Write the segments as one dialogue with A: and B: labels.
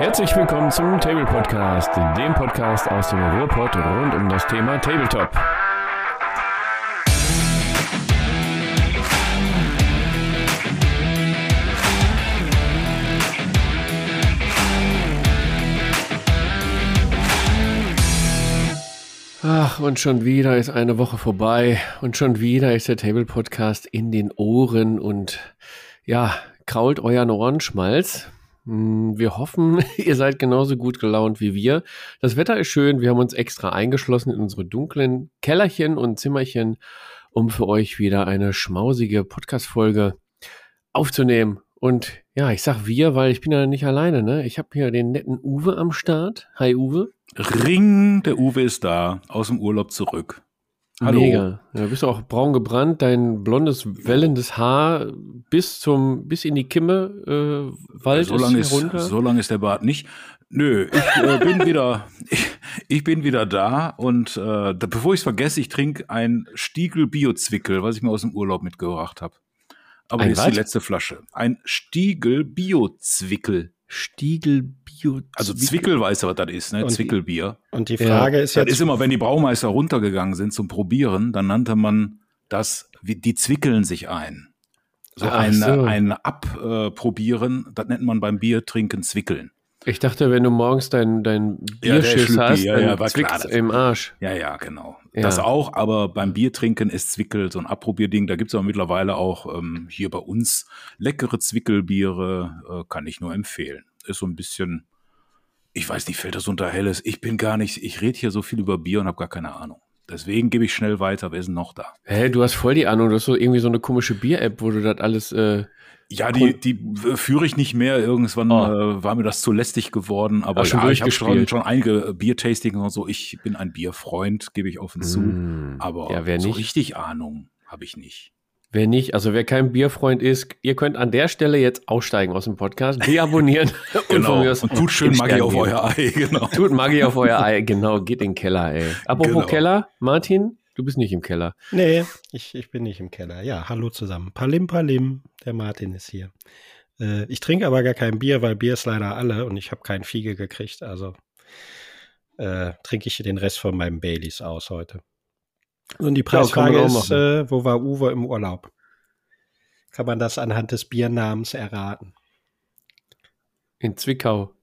A: Herzlich willkommen zum Table Podcast, dem Podcast aus dem Ruhrpott rund um das Thema Tabletop. Ach, und schon wieder ist eine Woche vorbei und schon wieder ist der Table Podcast in den Ohren und ja, krault euren Ohrenschmalz. Hm, Wir hoffen, ihr seid genauso gut gelaunt wie wir. Das Wetter ist schön. Wir haben uns extra eingeschlossen in unsere dunklen Kellerchen und Zimmerchen, um für euch wieder eine schmausige Podcast-Folge aufzunehmen. Und ja, ich sag wir, weil ich bin ja nicht alleine, ne? Ich habe hier den netten Uwe am Start. Hi Uwe.
B: Ring, der Uwe ist da, aus dem Urlaub zurück. Hallo.
A: Mega. Ja, bist du auch braun gebrannt, dein blondes, wellendes Haar bis zum, bis in die Kimme äh, Wald
B: so lange
A: ist
B: ist,
A: runter.
B: so lang ist der Bart nicht. Nö, ich äh, bin wieder, ich, ich bin wieder da und äh, da, bevor ich es vergesse, ich trinke ein Stiegel Bio-Zwickel, was ich mir aus dem Urlaub mitgebracht habe. Aber
A: Ein was?
B: die letzte Flasche. Ein Stiegel Bio-Zwickel.
A: Stiegel Bio.
B: Also Zwickel weißt du, was das ist, ne?
C: Und die-
B: Zwickelbier.
C: Und die
A: Ja.
C: Frage ist
B: Das
C: jetzt,
B: ist immer, wenn die Braumeister runtergegangen sind zum Probieren, dann nannte man das, wie, die zwickeln sich ein. So
A: Ach
B: ein,
A: so.
B: ein Abprobieren, das nennt man beim Biertrinken zwickeln.
A: Ich dachte, wenn du morgens dein, dein
B: Ja,
A: Bierschiss
B: Schlücki,
A: hast,
B: ja,
A: dann
B: ja, das-
A: im Arsch.
B: Ja, ja, genau.
A: Ja.
B: Das auch, aber beim Biertrinken ist Zwickel so ein Abprobierding. Da gibt's aber mittlerweile auch ähm, hier bei uns leckere Zwickelbiere, äh, kann ich nur empfehlen. Ist so ein bisschen, ich weiß nicht, fällt das unter Helles? Ich bin gar nicht, ich rede hier so viel über Bier und habe gar keine Ahnung. Deswegen gebe ich schnell weiter. Wer ist denn noch da?
A: Hä, du hast voll die Ahnung, du hast so irgendwie so eine komische Bier-App, wo du das alles, äh,
B: Ja, die, die äh, führe ich nicht mehr. Irgendwann
A: Oh.
B: äh, war mir das zu lästig geworden. Aber
A: Ach, schon
B: ja, ich habe schon, schon einige Biertastings und so. Ich bin ein Bierfreund, gebe ich offen zu.
A: mm,
B: Aber
A: ja,
B: so
A: nicht?
B: richtig Ahnung habe ich nicht.
A: Wer nicht, also wer kein Bierfreund ist, ihr könnt an der Stelle jetzt aussteigen aus dem Podcast, deabonnieren und von
B: Genau.
A: mir aus
B: Und tut schön Maggi auf euer Ei. Genau.
A: Tut Maggi auf euer Ei, genau, geht in den Keller, ey. Apropos
B: Genau.
A: Keller, Martin, du bist nicht im Keller.
C: nee, ich, ich bin nicht im Keller. Ja, hallo zusammen. Palim, Palim, der Martin ist hier. Äh, ich trinke aber gar kein Bier, weil Bier ist leider alle und ich habe kein Fiege gekriegt. Also äh, trinke ich den Rest von meinem Baileys aus heute. Und die
A: Ja,
C: Preisfrage
A: auch
C: ist, äh, wo war Uwe im Urlaub? Kann man das anhand des Biernamens erraten?
A: In Zwickau.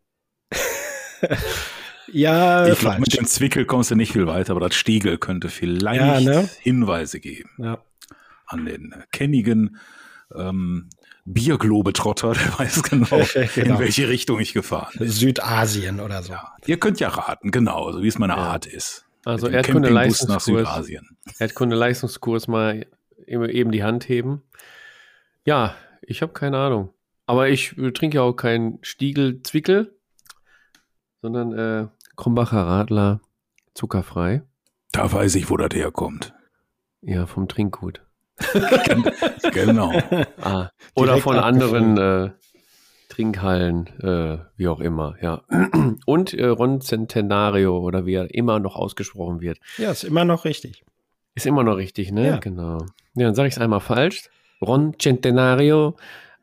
C: Ja,
B: ich glaube, mit dem Zwickel kommst du nicht viel weiter, aber das Stiegel könnte vielleicht
C: Ja, ne?
B: Hinweise geben
C: Ja.
B: an den äh, kennigen ähm, Bierglobetrotter, der weiß genau,
C: Genau.
B: in welche Richtung ich gefahren bin.
C: Südasien oder so.
B: Ja. Ihr könnt ja raten, genau, so wie es meine
A: Ja.
B: Art ist.
A: Also Erdkunde Leistungskurs.
B: Südasien.
A: Erdkunde Leistungskurs mal eben die Hand heben. Ja, ich habe keine Ahnung. Aber ich trinke ja auch keinen Stiegel Zwickel, sondern äh, Krombacher Radler zuckerfrei.
B: Da weiß ich, wo das herkommt.
A: Ja, vom Trinkgut.
B: Genau.
A: Ah, oder von anderen äh, Trinkhallen, äh, wie auch immer, ja. Und äh, Ron Centenario oder wie er immer noch ausgesprochen wird.
C: Ja, ist immer noch richtig.
A: Ist immer noch richtig, ne?
C: Ja.
A: Genau. Ja, dann sage ich es einmal falsch. Ron Centenario.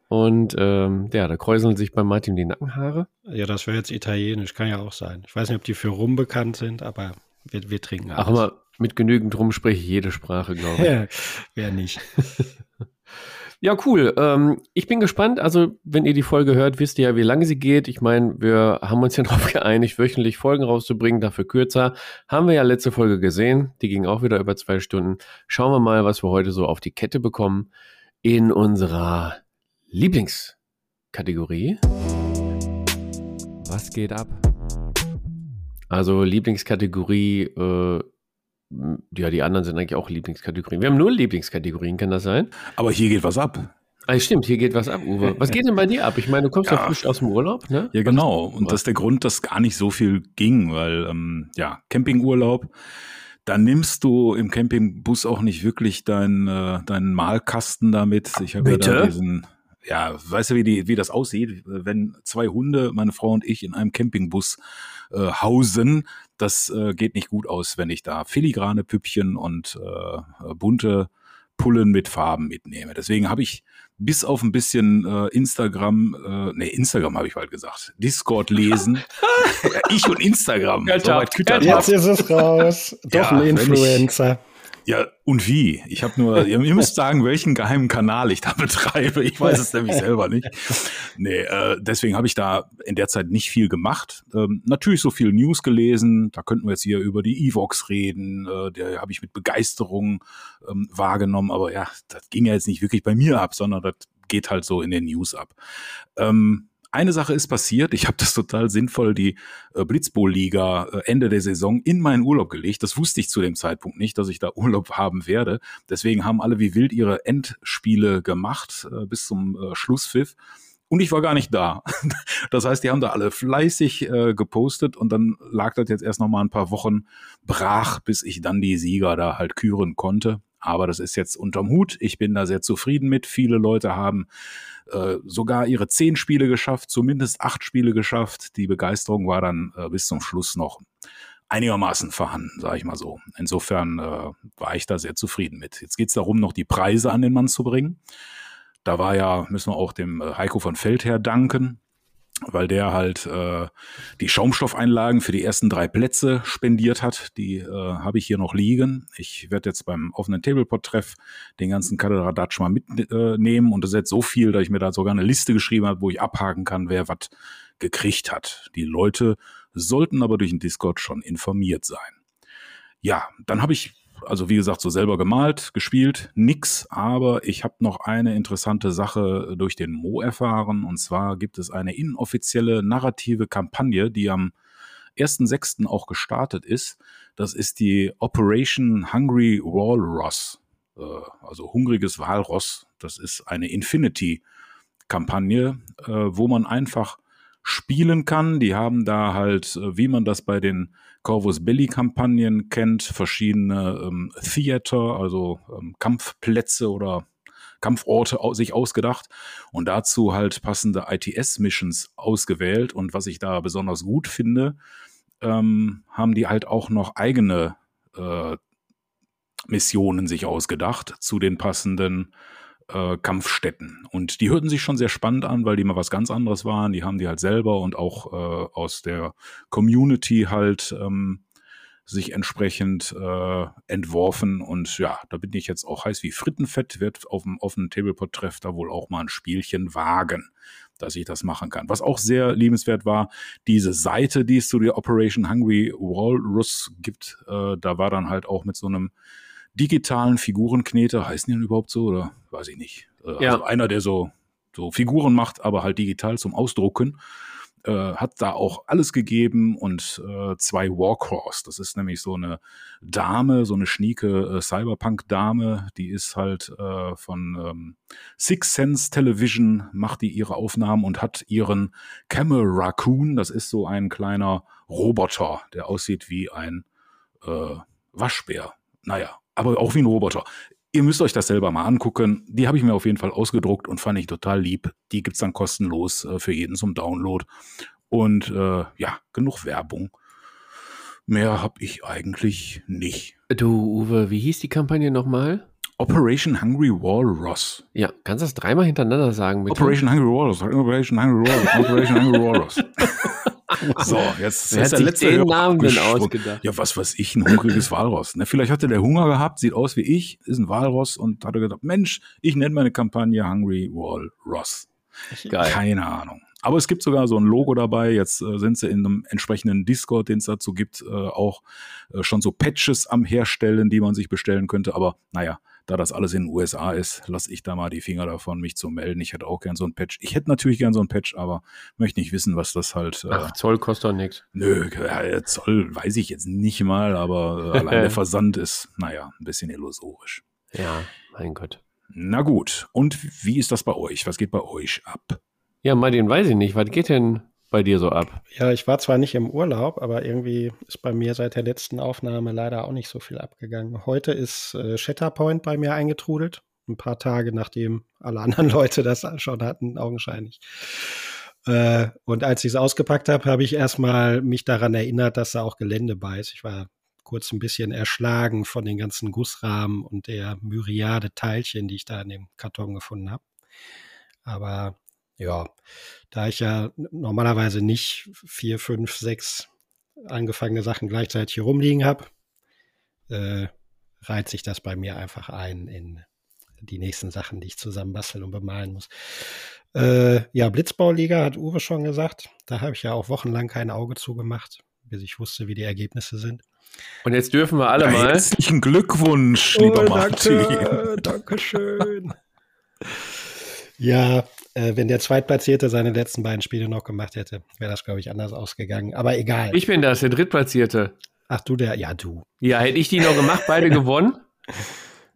A: Und ähm, ja, da kräuseln sich bei Martin die Nackenhaare.
C: Ja, das wäre jetzt italienisch, kann ja auch sein. Ich weiß nicht, ob die für Rum bekannt sind, aber wir, wir trinken
A: Ach
C: alles.
A: mal, mit genügend drum spreche ich jede Sprache, glaube ich.
C: Ja, Wer nicht.
A: Ja, cool. Ähm, ich bin gespannt. Also, wenn ihr die Folge hört, wisst ihr ja, wie lange sie geht. Ich meine, wir haben uns ja darauf geeinigt, wöchentlich Folgen rauszubringen, dafür kürzer. Haben wir ja letzte Folge gesehen. Die ging auch wieder über zwei Stunden. Schauen wir mal, was wir heute so auf die Kette bekommen in unserer Lieblingskategorie. Was geht ab? Also Lieblingskategorie, äh, ja, die anderen sind eigentlich auch Lieblingskategorien. Wir haben nur Lieblingskategorien, kann das sein?
B: Aber hier geht was ab.
A: Ah, stimmt, hier geht was ab, Uwe. Was geht denn bei dir ab? Ich meine, du kommst ja,
B: Ja.
A: frisch aus dem Urlaub, ne?
B: Ja, genau. Und
A: was?
B: das ist der Grund, dass gar nicht so viel ging, weil, ähm, ja, Campingurlaub, da nimmst du im Campingbus auch nicht wirklich deinen äh, deinen Malkasten damit. Ich habe ja da diesen, ja, weißt du, wie, die, wie das aussieht, wenn zwei Hunde, meine Frau und ich, in einem Campingbus äh, hausen, das äh, geht nicht gut aus, wenn ich da filigrane Püppchen und äh, bunte Pullen mit Farben mitnehme. Deswegen habe ich bis auf ein bisschen äh, Instagram, äh, nee, Instagram habe ich bald gesagt, Discord lesen. ich und Instagram.
C: So Jetzt ist es raus. Doch ja, ein Influencer.
B: Ja, und wie? Ich habe nur, ihr müsst sagen, welchen geheimen Kanal ich da betreibe. Ich weiß es nämlich selber nicht. Nee, äh, deswegen habe ich da in der Zeit nicht viel gemacht. Ähm, natürlich so viel News gelesen. Da könnten wir jetzt hier über die Evox reden. Äh, der habe ich mit Begeisterung ähm, wahrgenommen. Aber ja, das ging ja jetzt nicht wirklich bei mir ab, sondern das geht halt so in den News ab. Ähm, eine Sache ist passiert, ich habe das total sinnvoll, die äh, Blitzbowl-Liga äh, Ende der Saison in meinen Urlaub gelegt. Das wusste ich zu dem Zeitpunkt nicht, dass ich da Urlaub haben werde. Deswegen haben alle wie wild ihre Endspiele gemacht äh, bis zum Schlusspfiff. Und ich war gar nicht da. Das heißt, die haben da alle fleißig äh, gepostet und dann lag das jetzt erst noch mal ein paar Wochen brach, bis ich dann die Sieger da halt küren konnte. Aber das ist jetzt unterm Hut. Ich bin da sehr zufrieden mit. Viele Leute haben äh, sogar ihre zehn Spiele geschafft, zumindest acht Spiele geschafft. Die Begeisterung war dann äh, bis zum Schluss noch einigermaßen vorhanden, sage ich mal so. Insofern äh, war ich da sehr zufrieden mit. Jetzt geht es darum, noch die Preise an den Mann zu bringen. Da war ja, müssen wir auch dem äh, Heiko von Feldher danken weil der halt äh, die Schaumstoffeinlagen für die ersten drei Plätze spendiert hat. Die äh, habe ich hier noch liegen. Ich werde jetzt beim offenen Tablepot-Treff den ganzen Kaderadatsch mal mitnehmen und das ist jetzt so viel, dass ich mir da sogar eine Liste geschrieben habe, wo ich abhaken kann, wer was gekriegt hat. Die Leute sollten aber durch den Discord schon informiert sein. Ja, dann habe ich also wie gesagt, so selber gemalt, gespielt, nix, aber ich habe noch eine interessante Sache durch den Mo erfahren. Und zwar gibt es eine inoffizielle narrative Kampagne, die am 1.6. auch gestartet ist. Das ist die Operation Hungry Walrus, äh, also hungriges Walross. Das ist eine Infinity-Kampagne, äh, wo man einfach spielen kann. Die haben da halt, äh, wie man das bei den Corvus Belli Kampagnen kennt, verschiedene ähm, Theater, also ähm, Kampfplätze oder Kampforte sich ausgedacht und dazu halt passende ITS-Missions ausgewählt. Und was ich da besonders gut finde, ähm, haben die halt auch noch eigene äh, Missionen sich ausgedacht zu den passenden äh, Kampfstätten. Und die hörten sich schon sehr spannend an, weil die mal was ganz anderes waren. Die haben die halt selber und auch äh, aus der Community halt ähm, sich entsprechend äh, entworfen. Und ja, da bin ich jetzt auch heiß wie Frittenfett, wird auf dem offenen Tablepot-Treff da wohl auch mal ein Spielchen wagen, dass ich das machen kann. Was auch sehr liebenswert war, diese Seite, die es zu der Operation Hungry Walrus gibt, äh, da war dann halt auch mit so einem digitalen Figurenkneter, heißen die denn überhaupt so oder weiß ich nicht. Äh, ja. Also einer, der so, so Figuren macht, aber halt digital zum Ausdrucken. Äh, hat da auch alles gegeben und äh, zwei Warcross. Das ist nämlich so eine Dame, so eine schnieke äh, Cyberpunk-Dame, die ist halt äh, von ähm, Six Sense Television, macht die ihre Aufnahmen und hat ihren Camel Raccoon, das ist so ein kleiner Roboter, der aussieht wie ein äh, Waschbär. Naja, aber auch wie ein Roboter. Ihr müsst euch das selber mal angucken. Die habe ich mir auf jeden Fall ausgedruckt und fand ich total lieb. Die gibt's dann kostenlos äh, für jeden zum Download. Und äh, ja, genug Werbung. Mehr habe ich eigentlich nicht.
A: Du, Uwe, wie hieß die Kampagne nochmal?
B: Operation Hungry Walrus.
A: Ja, kannst du das dreimal hintereinander sagen?
B: Bitte? Operation Hungry Walrus. Operation Hungry Walrus. Operation Hungry Walrus. So, jetzt
A: Wer ist der letzte den Namen denn ausgedacht.
B: Ja, was weiß ich, ein hungriges Walross. Ne? Vielleicht hatte der Hunger gehabt, sieht aus wie ich, ist ein Walross und hat er gedacht, Mensch, ich nenne meine Kampagne Hungry Walross. Geil. Keine Ahnung. Aber es gibt sogar so ein Logo dabei. Jetzt äh, sind sie in einem entsprechenden Discord, den es dazu gibt, äh, auch äh, schon so Patches am Herstellen, die man sich bestellen könnte. Aber naja, da das alles in den USA ist, lasse ich da mal die Finger davon, mich zu melden. Ich hätte auch gern so ein Patch. Ich hätte natürlich gern so ein Patch, aber möchte nicht wissen, was das halt.
A: Äh, Ach, Zoll kostet doch nichts.
B: Nö, Zoll weiß ich jetzt nicht mal, aber äh, allein der Versand ist, naja, ein bisschen illusorisch.
A: Ja, mein Gott.
B: Na gut. Und wie ist das bei euch? Was geht bei euch ab?
A: Ja, Martin, weiß ich nicht. Was geht denn bei dir so ab?
C: Ja, ich war zwar nicht im Urlaub, aber irgendwie ist bei mir seit der letzten Aufnahme leider auch nicht so viel abgegangen. Heute ist äh, Shatterpoint bei mir eingetrudelt. Ein paar Tage nachdem alle anderen Leute das schon hatten, augenscheinlich. Äh, und als ich es ausgepackt habe, habe ich erstmal mich daran erinnert, dass da auch Gelände bei ist. Ich war kurz ein bisschen erschlagen von den ganzen Gussrahmen und der Myriade Teilchen, die ich da in dem Karton gefunden habe. Aber ja, da ich ja normalerweise nicht vier, fünf, sechs angefangene Sachen gleichzeitig hier rumliegen habe, äh, reiht sich das bei mir einfach ein in die nächsten Sachen, die ich zusammen basteln und bemalen muss. Äh, ja, Blitzbauliga hat Uwe schon gesagt. Da habe ich ja auch wochenlang kein Auge zugemacht, bis ich wusste, wie die Ergebnisse sind.
A: Und jetzt dürfen wir alle mal.
B: Herzlichen Glückwunsch, lieber
C: oh,
B: Martin.
C: Danke, danke schön. ja, äh, wenn der Zweitplatzierte seine letzten beiden Spiele noch gemacht hätte, wäre das, glaube ich, anders ausgegangen. Aber egal.
A: Ich bin das, der Drittplatzierte.
C: Ach, du der, ja, du.
A: Ja, hätte ich die noch gemacht, beide gewonnen.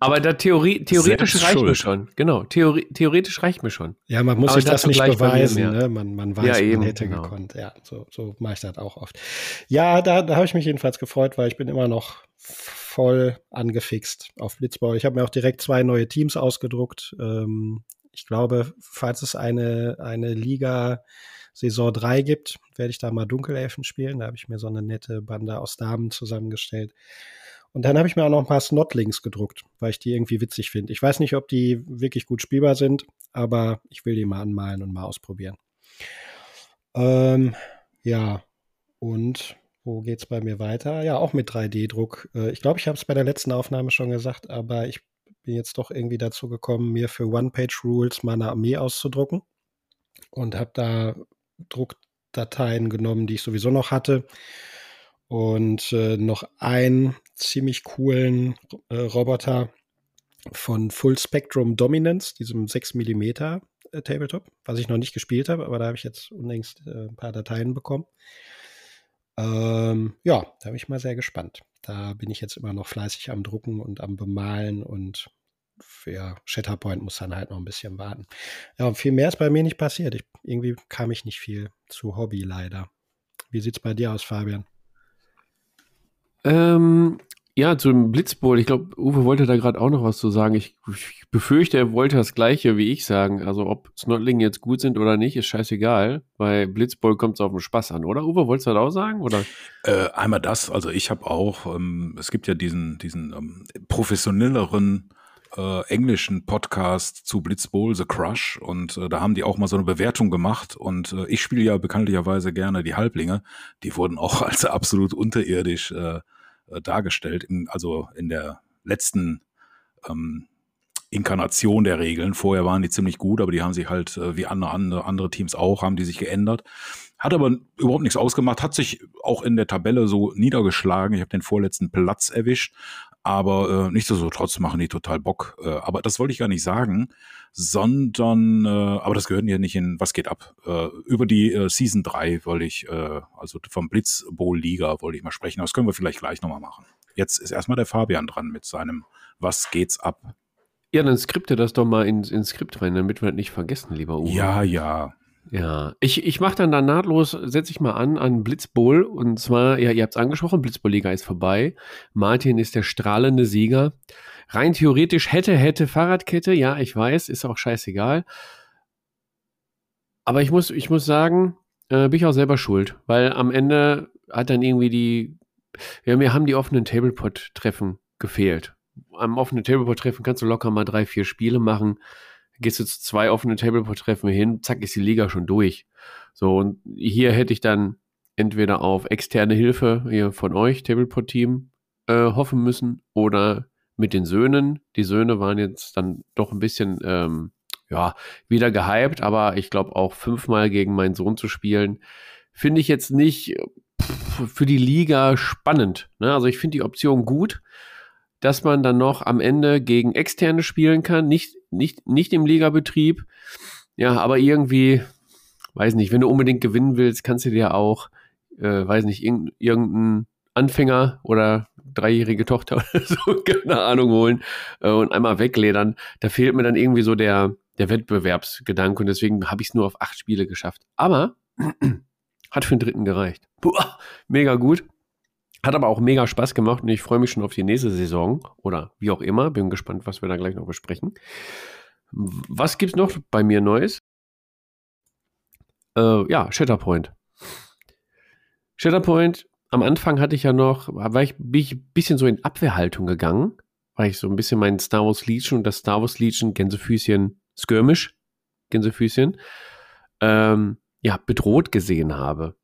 A: Aber da Theorie, theoretisch reicht mir schon. Genau, Theorie, theoretisch reicht mir schon.
C: Ja, man muss
A: Aber
C: sich das nicht
A: mir
C: beweisen. Ne? Man, man weiß,
A: Ja, eben,
C: man hätte
A: genau.
C: gekonnt. Ja, so, so mache ich das auch oft. Ja, da, da habe ich mich jedenfalls gefreut, weil ich bin immer noch voll angefixt auf Blitzball. Ich habe mir auch direkt zwei neue Teams ausgedruckt. Ähm, ich glaube, falls es eine, eine Liga Saison 3 gibt, werde ich da mal Dunkelelfen spielen. Da habe ich mir so eine nette Bande aus Damen zusammengestellt. Und dann habe ich mir auch noch ein paar Snotlings gedruckt, weil ich die irgendwie witzig finde. Ich weiß nicht, ob die wirklich gut spielbar sind, aber ich will die mal anmalen und mal ausprobieren. Ähm, ja, und wo geht's bei mir weiter? Ja, auch mit 3D-Druck. Äh, ich glaube, ich habe es bei der letzten Aufnahme schon gesagt, aber ich bin jetzt doch irgendwie dazu gekommen, mir für One-Page-Rules mal eine Armee auszudrucken und habe da Druckdateien genommen, die ich sowieso noch hatte und äh, noch einen ziemlich coolen äh, Roboter von Full Spectrum Dominance, diesem 6 mm äh, Tabletop, was ich noch nicht gespielt habe, aber da habe ich jetzt unlängst äh, ein paar Dateien bekommen. Ähm, ja, da bin ich mal sehr gespannt. Da bin ich jetzt immer noch fleißig am Drucken und am Bemalen und für Shatterpoint muss dann halt noch ein bisschen warten. Ja, und viel mehr ist bei mir nicht passiert. Ich, irgendwie kam ich nicht viel zu Hobby leider. Wie sieht's bei dir aus, Fabian?
A: Ähm, ja, zum Blitzbowl. Ich glaube, Uwe wollte da gerade auch noch was zu sagen. Ich, ich befürchte, er wollte das Gleiche wie ich sagen. Also, ob Snotling jetzt gut sind oder nicht, ist scheißegal. Bei Blitzbowl kommt es auf den Spaß an, oder? Uwe, wolltest du das auch sagen? Oder?
B: Äh, einmal das, also ich habe auch, ähm, es gibt ja diesen, diesen ähm, professionelleren äh, englischen Podcast zu Blitzbowl, The Crush, und äh, da haben die auch mal so eine Bewertung gemacht. Und äh, ich spiele ja bekanntlicherweise gerne die Halblinge. Die wurden auch als absolut unterirdisch äh, äh, dargestellt, in, also in der letzten ähm, Inkarnation der Regeln. Vorher waren die ziemlich gut, aber die haben sich halt, äh, wie andere, andere, andere Teams auch, haben die sich geändert. Hat aber überhaupt nichts ausgemacht, hat sich auch in der Tabelle so niedergeschlagen. Ich habe den vorletzten Platz erwischt, aber äh, nichtsdestotrotz machen die total Bock. Äh, aber das wollte ich gar nicht sagen, sondern, äh, aber das gehört ja nicht in Was geht ab? Äh, über die äh, Season 3 wollte ich, äh, also vom Blitz Bowl Liga wollte ich mal sprechen. Das können wir vielleicht gleich nochmal machen. Jetzt ist erstmal der Fabian dran mit seinem Was geht's ab?
A: Ja, dann skripte das doch mal ins, ins Skript rein, damit wir das nicht vergessen, lieber Uwe.
B: Ja, ja.
A: Ja, ich, ich mache dann da nahtlos, setze ich mal an, an Blitzbowl. Und zwar, ja, ihr habt es angesprochen, Blitzbowl-Liga ist vorbei. Martin ist der strahlende Sieger. Rein theoretisch hätte, hätte Fahrradkette, ja, ich weiß, ist auch scheißegal. Aber ich muss, ich muss sagen, äh, bin ich auch selber schuld, weil am Ende hat dann irgendwie die, ja, mir haben die offenen Tablepot-Treffen gefehlt. Am offenen Tablepot-Treffen kannst du locker mal drei, vier Spiele machen gehst du zu zwei offene Tableport-Treffen hin, zack, ist die Liga schon durch. So, und hier hätte ich dann entweder auf externe Hilfe hier von euch, Tableport-Team, äh, hoffen müssen oder mit den Söhnen. Die Söhne waren jetzt dann doch ein bisschen, ähm, ja, wieder gehypt, aber ich glaube auch fünfmal gegen meinen Sohn zu spielen, finde ich jetzt nicht für die Liga spannend. Ne? Also ich finde die Option gut, dass man dann noch am Ende gegen Externe spielen kann, nicht, nicht, nicht im Ligabetrieb. Ja, aber irgendwie, weiß nicht, wenn du unbedingt gewinnen willst, kannst du dir auch, äh, weiß nicht, irgendeinen irgendein Anfänger oder dreijährige Tochter oder so, keine Ahnung, holen äh, und einmal wegledern. Da fehlt mir dann irgendwie so der, der Wettbewerbsgedanke und deswegen habe ich es nur auf acht Spiele geschafft. Aber hat für den dritten gereicht. Puh, mega gut. Hat aber auch mega Spaß gemacht und ich freue mich schon auf die nächste Saison oder wie auch immer. Bin gespannt, was wir da gleich noch besprechen. Was gibt's noch bei mir Neues? Äh, ja, Shatterpoint. Shatterpoint, am Anfang hatte ich ja noch, war ich, bin ich ein bisschen so in Abwehrhaltung gegangen, weil ich so ein bisschen meinen Star Wars Legion und das Star Wars Legion Gänsefüßchen Skirmish Gänsefüßchen, ähm, ja, bedroht gesehen habe.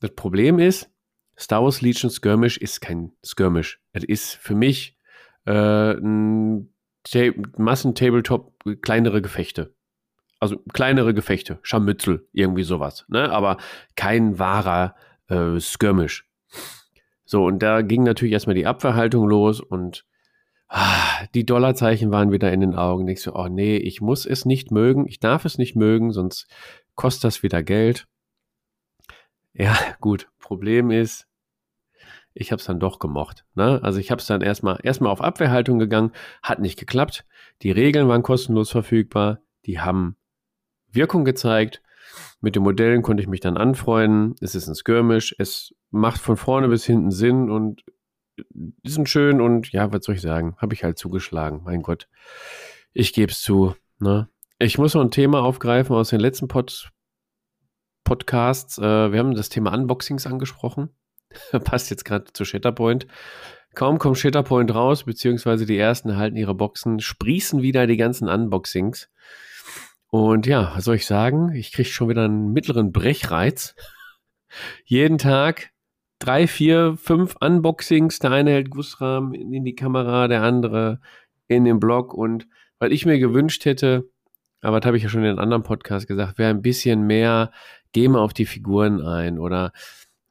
A: Das Problem ist, Star Wars Legion Skirmish ist kein Skirmish. Es ist für mich äh, ein Massen-Tabletop, kleinere Gefechte. Also kleinere Gefechte, Scharmützel, irgendwie sowas. Ne? Aber kein wahrer äh, Skirmish. So, und da ging natürlich erstmal die Abwehrhaltung los und ah, die Dollarzeichen waren wieder in den Augen. Ich so, oh nee, ich muss es nicht mögen, ich darf es nicht mögen, sonst kostet das wieder Geld. Ja, gut. Problem ist, ich habe es dann doch gemocht. Ne? Also ich habe es dann erstmal erstmal auf Abwehrhaltung gegangen, hat nicht geklappt. Die Regeln waren kostenlos verfügbar, die haben Wirkung gezeigt. Mit den Modellen konnte ich mich dann anfreunden. Es ist ein Skirmish, es macht von vorne bis hinten Sinn und die sind schön und ja, was soll ich sagen, habe ich halt zugeschlagen. Mein Gott, ich gebe es zu. Ne? Ich muss noch ein Thema aufgreifen aus den letzten Pod Podcasts. Äh, wir haben das Thema Unboxings angesprochen. Passt jetzt gerade zu Shatterpoint. Kaum kommt Shatterpoint raus, beziehungsweise die ersten erhalten ihre Boxen, sprießen wieder die ganzen Unboxings. Und ja, was soll ich sagen? Ich kriege schon wieder einen mittleren Brechreiz. Jeden Tag drei, vier, fünf Unboxings. Der eine hält Gussrahmen in die Kamera, der andere in den Blog. Und weil ich mir gewünscht hätte, aber das habe ich ja schon in einem anderen Podcast gesagt, wäre ein bisschen mehr, geh mal auf die Figuren ein oder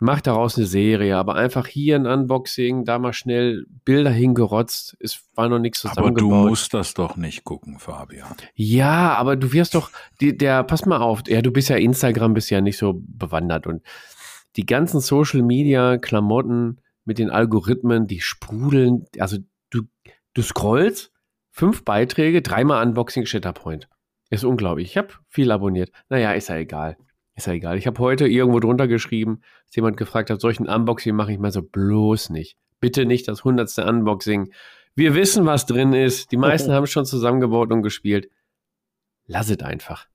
A: mach daraus eine Serie, aber einfach hier ein Unboxing, da mal schnell Bilder hingerotzt, es war noch nichts zusammengebaut.
B: Aber du musst das doch nicht gucken, Fabian.
A: Ja, aber du wirst doch, die, der, pass mal auf, ja, du bist ja Instagram, bist ja nicht so bewandert und die ganzen Social Media Klamotten mit den Algorithmen, die sprudeln, also du, du scrollst, fünf Beiträge, dreimal Unboxing Shatterpoint. Ist unglaublich. Ich habe viel abonniert. Naja, ist ja egal. Ist ja egal. Ich habe heute irgendwo drunter geschrieben, dass jemand gefragt hat, solchen Unboxing mache ich mal so bloß nicht. Bitte nicht das hundertste Unboxing. Wir wissen, was drin ist. Die meisten haben schon zusammengebaut und gespielt. Lass es einfach.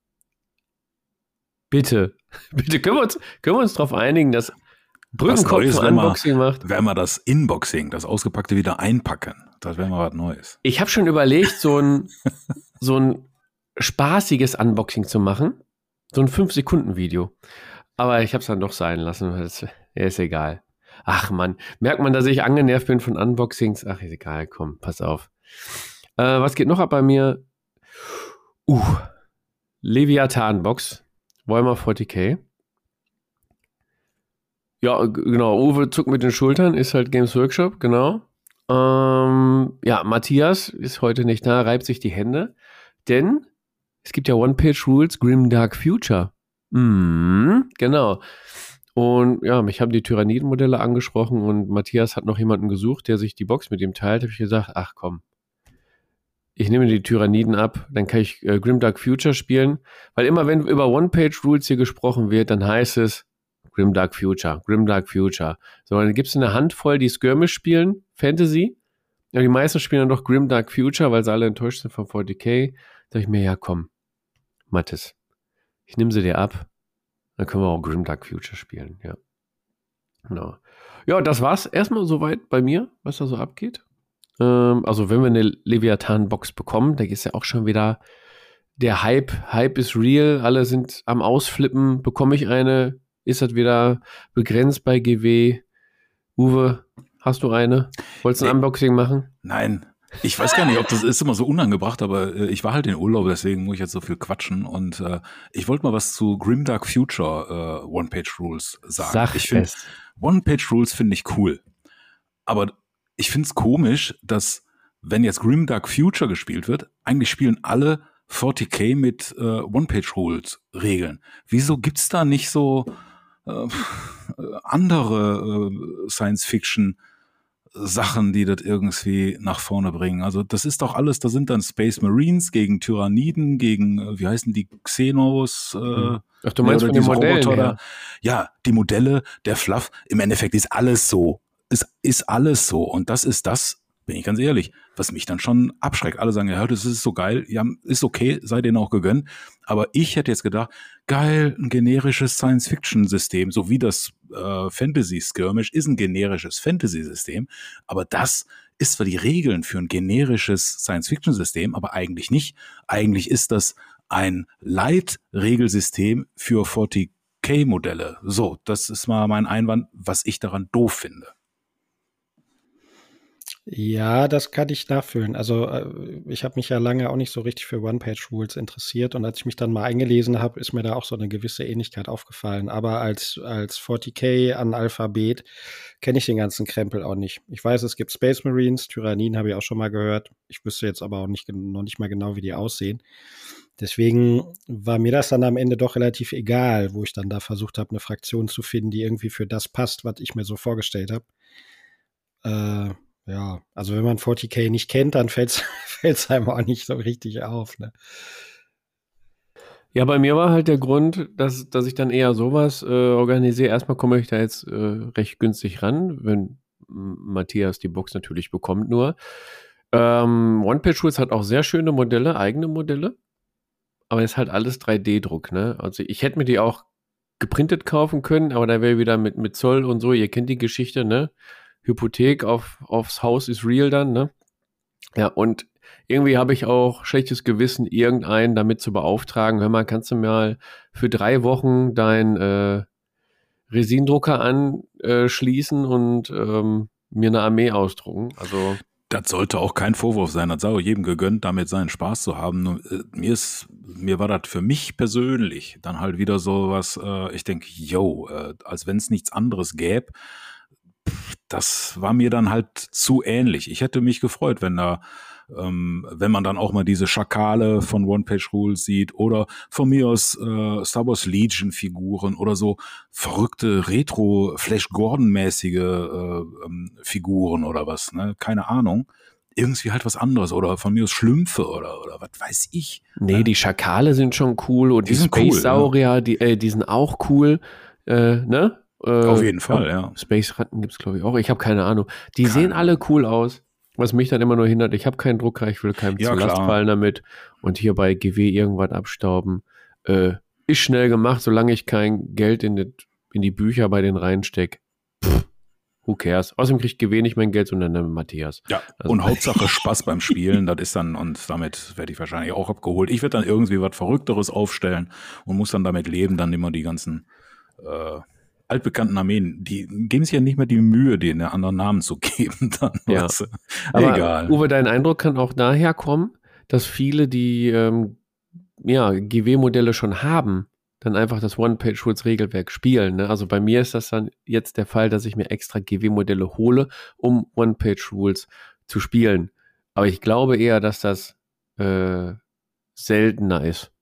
A: Bitte. Bitte können wir uns, können wir uns darauf einigen, dass Brückenkopf ein Unboxing macht.
B: Wenn wir das Inboxing, das Ausgepackte wieder einpacken. Das wäre mal was Neues.
A: Ich habe schon überlegt, so ein, so ein spaßiges Unboxing zu machen. So ein 5-Sekunden-Video. Aber ich habe es dann doch sein lassen. Das, ist egal. Ach man, merkt man, dass ich angenervt bin von Unboxings? Ach, ist egal, komm, pass auf. Äh, was geht noch ab bei mir? Uh, Leviathan-Box. Weimar 40k. Ja, genau. Uwe zuckt mit den Schultern, ist halt Games Workshop, genau. Ähm, ja, Matthias ist heute nicht da, reibt sich die Hände, denn es gibt ja One-Page-Rules, Grim Dark Future. Mhm, genau. Und ja, mich haben die Tyrannidenmodelle angesprochen und Matthias hat noch jemanden gesucht, der sich die Box mit ihm teilt. Habe ich gesagt, ach komm, ich nehme die Tyranniden ab, dann kann ich äh, Grimdark Future spielen. Weil immer wenn über One-Page-Rules hier gesprochen wird, dann heißt es Grimdark Future, Grimdark Future. So, dann gibt es eine Handvoll, die Skirmish spielen, Fantasy. Ja, die meisten spielen dann doch Grimdark Future, weil sie alle enttäuscht sind von 40k. Da sag ich mir, ja komm, Mattes, ich nehme sie dir ab. Dann können wir auch Grimdark Future spielen, ja. Genau. Ja, das war's erstmal soweit bei mir, was da so abgeht. Ähm, also, wenn wir eine Leviathan-Box bekommen, da ist ja auch schon wieder der Hype. Hype ist real, alle sind am Ausflippen. Bekomme ich eine? Ist das wieder begrenzt bei GW? Uwe, hast du eine? Wolltest du ein Unboxing machen?
B: Nein, ich weiß gar nicht, ob das ist immer so unangebracht, aber äh, ich war halt in Urlaub, deswegen muss ich jetzt so viel quatschen. Und äh, ich wollte mal was zu Grimdark Future äh, One-Page-Rules sagen.
A: Sag
B: ich finde One-Page-Rules finde ich cool. Aber ich finde es komisch, dass wenn jetzt Grimdark Future gespielt wird, eigentlich spielen alle 40k mit äh, One-Page-Rules-Regeln. Wieso gibt's da nicht so äh, andere äh, Science-Fiction- Sachen, die das irgendwie nach vorne bringen. Also das ist doch alles, da sind dann Space Marines gegen Tyranniden, gegen, äh, wie heißen die, Xenos. Äh,
A: hm. Ach, du meinst von den Modellen
B: Roboter, Ja, die Modelle, der Fluff, im Endeffekt ist alles so. Ist, ist alles so. Und das ist das, bin ich ganz ehrlich, was mich dann schon abschreckt. Alle sagen, ja, das ist so geil, ja, ist okay, sei denen auch gegönnt. Aber ich hätte jetzt gedacht, geil, ein generisches Science-Fiction-System, so wie das äh, Fantasy-Skirmish ist ein generisches Fantasy-System. Aber das ist zwar die Regeln für ein generisches Science-Fiction-System, aber eigentlich nicht. Eigentlich ist das ein Light-Regelsystem für 40k-Modelle. So, das ist mal mein Einwand, was ich daran doof finde.
C: Ja, das kann ich nachfühlen. Also äh, ich habe mich ja lange auch nicht so richtig für One-Page-Rules interessiert und als ich mich dann mal eingelesen habe, ist mir da auch so eine gewisse Ähnlichkeit aufgefallen. Aber als, als 40k an Alphabet kenne ich den ganzen Krempel auch nicht. Ich weiß, es gibt Space Marines, Tyrannien habe ich auch schon mal gehört. Ich wüsste jetzt aber auch nicht, noch nicht mal genau, wie die aussehen. Deswegen war mir das dann am Ende doch relativ egal, wo ich dann da versucht habe, eine Fraktion zu finden, die irgendwie für das passt, was ich mir so vorgestellt habe. Äh, ja, also wenn man 40k nicht kennt, dann fällt es einem auch nicht so richtig auf. Ne?
A: Ja, bei mir war halt der Grund, dass, dass ich dann eher sowas äh, organisiere. Erstmal komme ich da jetzt äh, recht günstig ran, wenn Matthias die Box natürlich bekommt nur. Ähm, One-Page-Rules hat auch sehr schöne Modelle, eigene Modelle. Aber ist halt alles 3D-Druck, ne? Also ich hätte mir die auch geprintet kaufen können, aber da wäre wieder mit, mit Zoll und so, ihr kennt die Geschichte, ne? Hypothek auf, aufs Haus ist real dann, ne? Ja, und irgendwie habe ich auch schlechtes Gewissen, irgendeinen damit zu beauftragen. Hör mal, kannst du mal für drei Wochen deinen äh, Resindrucker anschließen und ähm, mir eine Armee ausdrucken? Also
B: das sollte auch kein Vorwurf sein. Das sei auch jedem gegönnt, damit seinen Spaß zu haben. Nur, äh, mir ist, mir war das für mich persönlich dann halt wieder so was, äh, ich denke, yo, äh, als wenn es nichts anderes gäbe, das war mir dann halt zu ähnlich. Ich hätte mich gefreut, wenn da, ähm, wenn man dann auch mal diese Schakale von One-Page-Rules sieht oder von mir aus äh, Star Wars Legion-Figuren oder so verrückte Retro-Flash Gordon-mäßige äh, ähm, Figuren oder was, ne? Keine Ahnung. Irgendwie halt was anderes oder von mir aus Schlümpfe oder, oder was weiß ich.
A: Nee, ne? die Schakale sind schon cool und die, die Space-Saurier, cool, ja. die, äh, die sind auch cool. Äh, ne?
B: Äh, Auf jeden Fall, ja.
A: Space-Ratten gibt es, glaube ich, auch. Ich habe keine Ahnung. Die keine sehen alle cool aus. Was mich dann immer nur hindert, ich habe keinen Drucker, ich will keinem ja, zur Last fallen damit. Und hier bei GW irgendwas abstauben. Äh, ist schnell gemacht, solange ich kein Geld in die, in die Bücher bei den reinstecke. Who cares? Außerdem kriegt GW nicht mein Geld, sondern dann Matthias.
B: Ja, also. und Hauptsache Spaß beim Spielen, das ist dann, und damit werde ich wahrscheinlich auch abgeholt. Ich werde dann irgendwie was Verrückteres aufstellen und muss dann damit leben, dann immer die ganzen äh, altbekannten Armeen, die geben sich ja nicht mehr die Mühe, denen einen anderen Namen zu geben. Dann,
A: ja. Aber Egal. Uwe, dein Eindruck kann auch daher kommen, dass viele, die ähm, ja, GW-Modelle schon haben, dann einfach das One-Page-Rules-Regelwerk spielen. Ne? Also bei mir ist das dann jetzt der Fall, dass ich mir extra GW-Modelle hole, um One-Page-Rules zu spielen. Aber ich glaube eher, dass das äh, seltener ist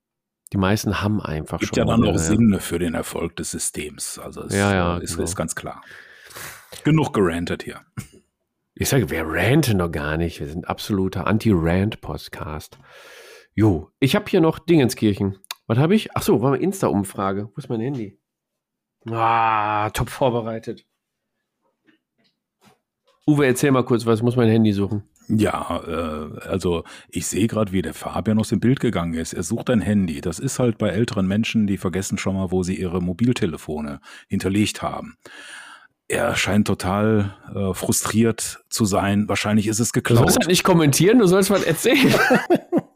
A: die meisten haben einfach
B: Gibt
A: schon.
B: Gibt ja dann auch Sinn für den Erfolg des Systems. Also es
A: ja, ja,
B: ist, genau. ist ganz klar. Genug gerantet hier.
A: Ich sage, wir ranten noch gar nicht. Wir sind absoluter Anti-Rant-Podcast. Jo, ich habe hier noch Dingenskirchen. Was habe ich? Ach so, war mal Insta-Umfrage. Wo ist mein Handy? Ah, top vorbereitet. Uwe, erzähl mal kurz was. Muss mein Handy suchen.
B: Ja, äh, also ich sehe gerade, wie der Fabian aus dem Bild gegangen ist. Er sucht ein Handy. Das ist halt bei älteren Menschen, die vergessen schon mal, wo sie ihre Mobiltelefone hinterlegt haben. Er scheint total äh, frustriert zu sein. Wahrscheinlich ist es geklaut. Du
A: sollst halt nicht kommentieren, du sollst was erzählen.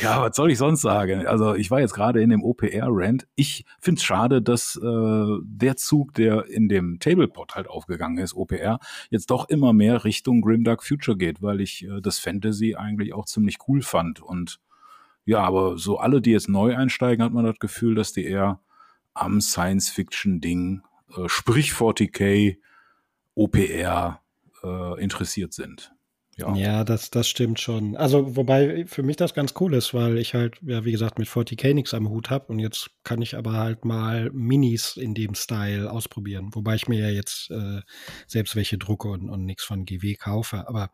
B: ja, was soll ich sonst sagen? Also ich war jetzt gerade in dem OPR-Rant. Ich finde es schade, dass äh, der Zug, der in dem Tablepot halt aufgegangen ist, OPR, jetzt doch immer mehr Richtung Grimdark Future geht, weil ich äh, das Fantasy eigentlich auch ziemlich cool fand. Und ja, aber so alle, die jetzt neu einsteigen, hat man das Gefühl, dass die eher am Science-Fiction-Ding, äh, sprich 40k, OPR, äh, interessiert sind.
C: Ja, ja das, das stimmt schon. Also, wobei für mich das ganz cool ist, weil ich halt, ja, wie gesagt, mit 40k nichts am Hut habe und jetzt kann ich aber halt mal Minis in dem Style ausprobieren. Wobei ich mir ja jetzt äh, selbst welche drucke und, und nichts von GW kaufe. Aber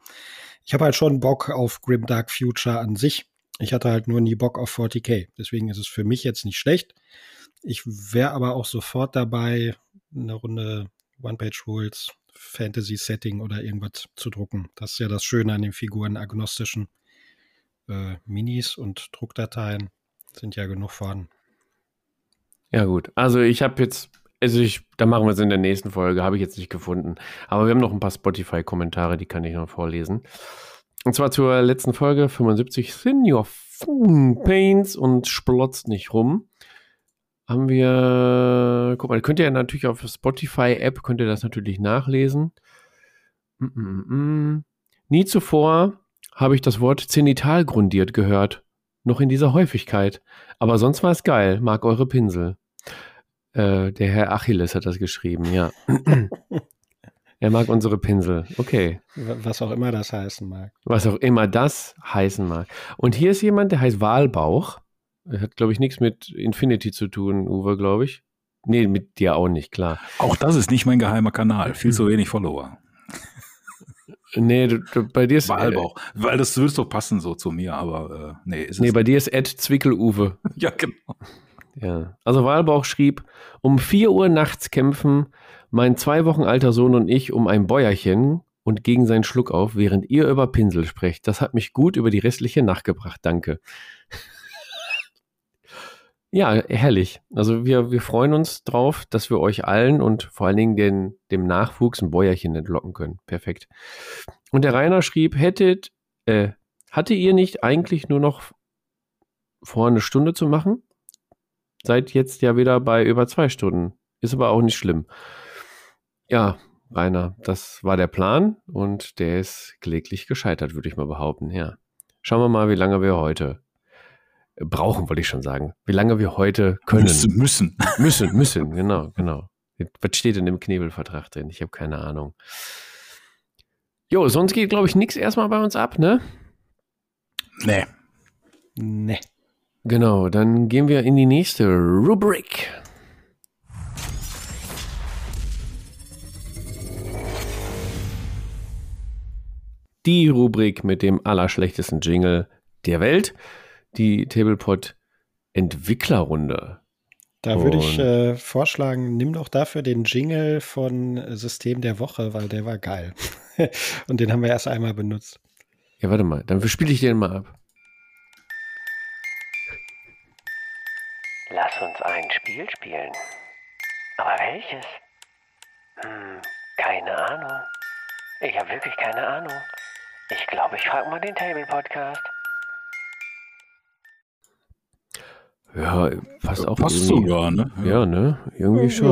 C: ich habe halt schon Bock auf Grim Dark Future an sich. Ich hatte halt nur nie Bock auf 40k. Deswegen ist es für mich jetzt nicht schlecht. Ich wäre aber auch sofort dabei, eine Runde One-Page-Rules Fantasy-Setting oder irgendwas zu drucken. Das ist ja das Schöne an den figurenagnostischen äh, Minis und Druckdateien. Sind ja genug vorhanden.
A: Ja, gut. Also ich habe jetzt, also ich, da machen wir es in der nächsten Folge, habe ich jetzt nicht gefunden. Aber wir haben noch ein paar Spotify-Kommentare, die kann ich noch vorlesen. Und zwar zur letzten Folge 75 Senior Paints und splotzt nicht rum. Haben wir, guck mal, könnt ihr natürlich auf Spotify-App, könnt ihr das natürlich nachlesen. Mm -mm -mm. Nie zuvor habe ich das Wort zenital grundiert gehört. Noch in dieser Häufigkeit. Aber sonst war es geil. Mag eure Pinsel. Äh, der Herr Achilles hat das geschrieben, ja. er mag unsere Pinsel. Okay.
C: Was auch immer das heißen mag.
A: Was auch immer das heißen mag. Und hier ist jemand, der heißt Walbauch. Hat, glaube ich, nichts mit Infinity zu tun, Uwe, glaube ich. Nee, mit dir auch nicht, klar.
B: Auch das ist nicht mein geheimer Kanal. Viel zu wenig Follower.
A: Nee, du, du, bei dir ist.
B: Walbauch. Äh, weil das würde doch passen so zu mir, aber äh, nee,
A: ist es Nee, bei dir ist Ed Zwickel-Uwe.
B: ja, genau.
A: Ja. Also Walbauch schrieb, um 4 Uhr nachts kämpfen mein zwei Wochen alter Sohn und ich um ein Bäuerchen und gegen seinen Schluck auf, während ihr über Pinsel sprecht. Das hat mich gut über die restliche Nacht gebracht. Danke. Ja, herrlich. Also wir, wir freuen uns drauf, dass wir euch allen und vor allen Dingen den, dem Nachwuchs ein Bäuerchen entlocken können. Perfekt. Und der Rainer schrieb, hättet, äh, hatte ihr nicht eigentlich nur noch vor, eine Stunde zu machen? seid jetzt ja wieder bei über zwei Stunden. Ist aber auch nicht schlimm. Ja, Rainer, das war der Plan und der ist kläglich gescheitert, würde ich mal behaupten. Ja. Schauen wir mal, wie lange wir heute brauchen, wollte ich schon sagen. Wie lange wir heute können.
B: Müssen, müssen.
A: Müssen, müssen, genau, genau. Was steht in dem Knebelvertrag drin? Ich habe keine Ahnung. Jo, sonst geht, glaube ich, nichts erstmal bei uns ab, ne?
B: Nee.
C: Nee.
A: Genau, dann gehen wir in die nächste Rubrik. Die Rubrik mit dem allerschlechtesten Jingle der Welt, die Tablepot Entwicklerrunde.
C: Da würde ich äh, vorschlagen, nimm doch dafür den Jingle von System der Woche, weil der war geil. Und den haben wir erst einmal benutzt.
A: Ja, warte mal, dann spiele ich den mal ab.
D: Lass uns ein Spiel spielen. Aber welches? Hm, keine Ahnung. Ich habe wirklich keine Ahnung. Ich glaube, ich frage mal den Table Podcast.
A: Ja, passt auch
B: Passt sogar, ne?
A: Ja, ne? Irgendwie schon.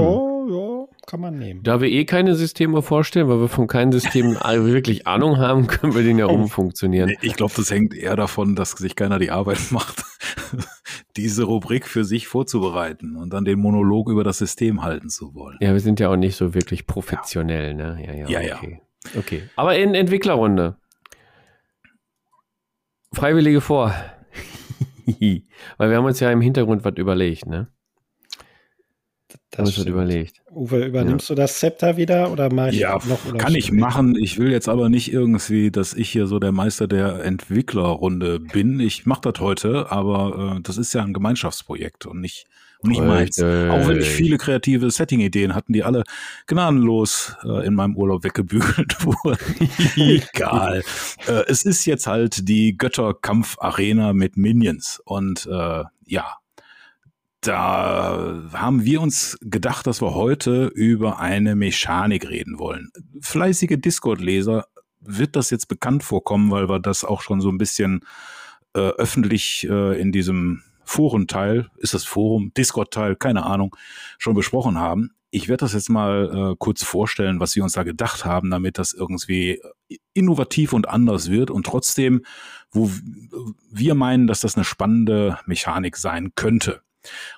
C: Ja, ja, kann man nehmen.
A: Da wir eh keine Systeme vorstellen, weil wir von keinem System wirklich Ahnung haben, können wir den ja umfunktionieren.
B: Ich glaube, das hängt eher davon, dass sich keiner die Arbeit macht, diese Rubrik für sich vorzubereiten und dann den Monolog über das System halten zu wollen.
A: Ja, wir sind ja auch nicht so wirklich professionell, ja. ne?
B: Ja, ja. ja,
A: okay. ja. okay. Aber in Entwicklerrunde. Freiwillige vor. Weil wir haben uns ja im Hintergrund was überlegt, ne?
C: Das wird überlegt. Uwe, übernimmst ja. du das Zepter wieder oder mache ich
B: ja, noch? Oder kann ich machen. Ich will jetzt aber nicht irgendwie, dass ich hier so der Meister der Entwicklerrunde bin. Ich mache das heute, aber äh, das ist ja ein Gemeinschaftsprojekt und nicht, und nicht meins. Auch wenn ich viele kreative Setting-Ideen hatten, die alle gnadenlos äh, in meinem Urlaub weggebügelt wurden. Egal. äh, es ist jetzt halt die Götterkampf-Arena mit Minions und äh, ja, da haben wir uns gedacht, dass wir heute über eine Mechanik reden wollen. Fleißige Discord-Leser wird das jetzt bekannt vorkommen, weil wir das auch schon so ein bisschen äh, öffentlich äh, in diesem Forenteil, ist das Forum, Discord-Teil, keine Ahnung, schon besprochen haben. Ich werde das jetzt mal äh, kurz vorstellen, was wir uns da gedacht haben, damit das irgendwie innovativ und anders wird und trotzdem, wo wir meinen, dass das eine spannende Mechanik sein könnte.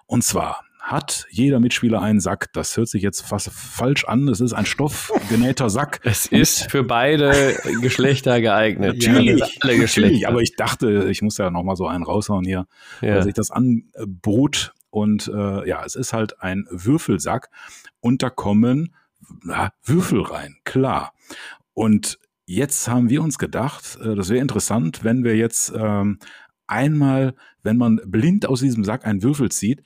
B: Und zwar hat jeder Mitspieler einen Sack. Das hört sich jetzt fast falsch an. Es ist ein stoffgenähter Sack.
A: Es ist für beide Geschlechter geeignet.
B: Natürlich, ja, alle Geschlechter. aber ich dachte, ich muss ja noch mal so einen raushauen hier, ja. weil sich das anbrot. Und äh, ja, es ist halt ein Würfelsack und da kommen na, Würfel rein, klar. Und jetzt haben wir uns gedacht, äh, das wäre interessant, wenn wir jetzt ähm, einmal, wenn man blind aus diesem Sack einen Würfel zieht,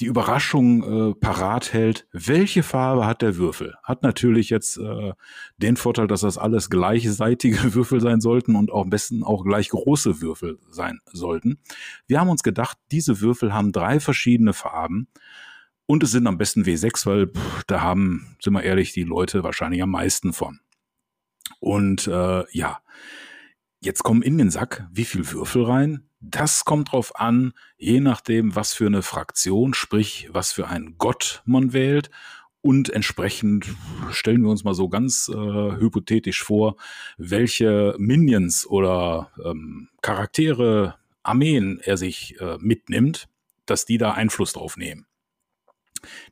B: die Überraschung äh, parat hält, welche Farbe hat der Würfel? Hat natürlich jetzt äh, den Vorteil, dass das alles gleichseitige Würfel sein sollten und auch am besten auch gleich große Würfel sein sollten. Wir haben uns gedacht, diese Würfel haben drei verschiedene Farben und es sind am besten W6, weil pff, da haben, sind wir ehrlich, die Leute wahrscheinlich am meisten von. Und äh, ja, Jetzt kommen in den Sack wie viel Würfel rein? Das kommt drauf an, je nachdem, was für eine Fraktion, sprich, was für einen Gott man wählt. Und entsprechend stellen wir uns mal so ganz äh, hypothetisch vor, welche Minions oder ähm, Charaktere, Armeen er sich äh, mitnimmt, dass die da Einfluss drauf nehmen.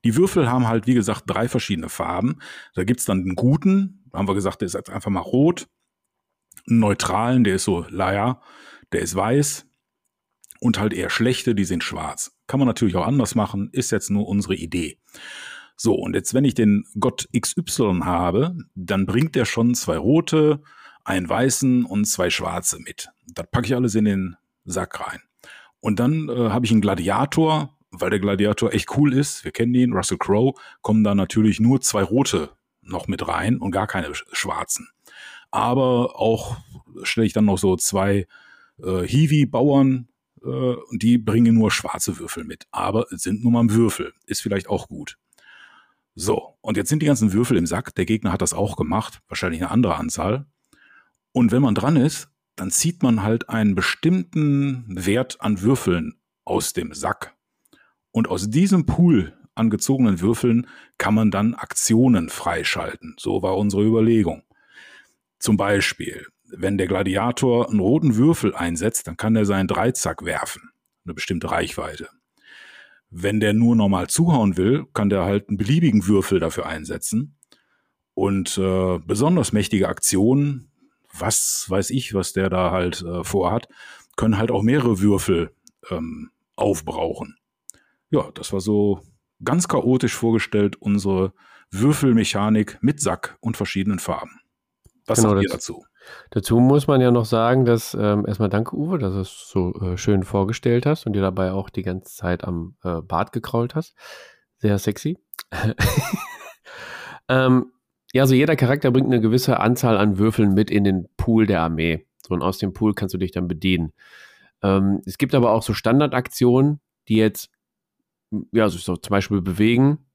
B: Die Würfel haben halt, wie gesagt, drei verschiedene Farben. Da gibt's dann einen guten, haben wir gesagt, der ist jetzt einfach mal rot. Einen neutralen, der ist so, naja, der ist weiß. Und halt eher schlechte, die sind schwarz. Kann man natürlich auch anders machen, ist jetzt nur unsere Idee. So, und jetzt, wenn ich den Gott XY habe, dann bringt der schon zwei rote, einen weißen und zwei schwarze mit. Das packe ich alles in den Sack rein. Und dann äh, habe ich einen Gladiator, weil der Gladiator echt cool ist. Wir kennen ihn, Russell Crowe, kommen da natürlich nur zwei rote noch mit rein und gar keine schwarzen. Aber auch stelle ich dann noch so zwei äh, Hiwi-Bauern, äh, die bringen nur schwarze Würfel mit. Aber sind nur mal Würfel. Ist vielleicht auch gut. So, und jetzt sind die ganzen Würfel im Sack. Der Gegner hat das auch gemacht, wahrscheinlich eine andere Anzahl. Und wenn man dran ist, dann zieht man halt einen bestimmten Wert an Würfeln aus dem Sack. Und aus diesem Pool an gezogenen Würfeln kann man dann Aktionen freischalten. So war unsere Überlegung. Zum Beispiel, wenn der Gladiator einen roten Würfel einsetzt, dann kann er seinen Dreizack werfen. Eine bestimmte Reichweite. Wenn der nur normal zuhauen will, kann der halt einen beliebigen Würfel dafür einsetzen. Und äh, besonders mächtige Aktionen, was weiß ich, was der da halt äh, vorhat, können halt auch mehrere Würfel ähm, aufbrauchen. Ja, das war so ganz chaotisch vorgestellt, unsere Würfelmechanik mit Sack und verschiedenen Farben. Was genau, sagt ihr dazu?
A: Dazu muss man ja noch sagen, dass ähm, erstmal danke, Uwe, dass du es so äh, schön vorgestellt hast und dir dabei auch die ganze Zeit am äh, Bart gekrault hast. Sehr sexy. ähm, ja, also jeder Charakter bringt eine gewisse Anzahl an Würfeln mit in den Pool der Armee. So, und aus dem Pool kannst du dich dann bedienen. Ähm, es gibt aber auch so Standardaktionen, die jetzt, ja, also so zum Beispiel bewegen.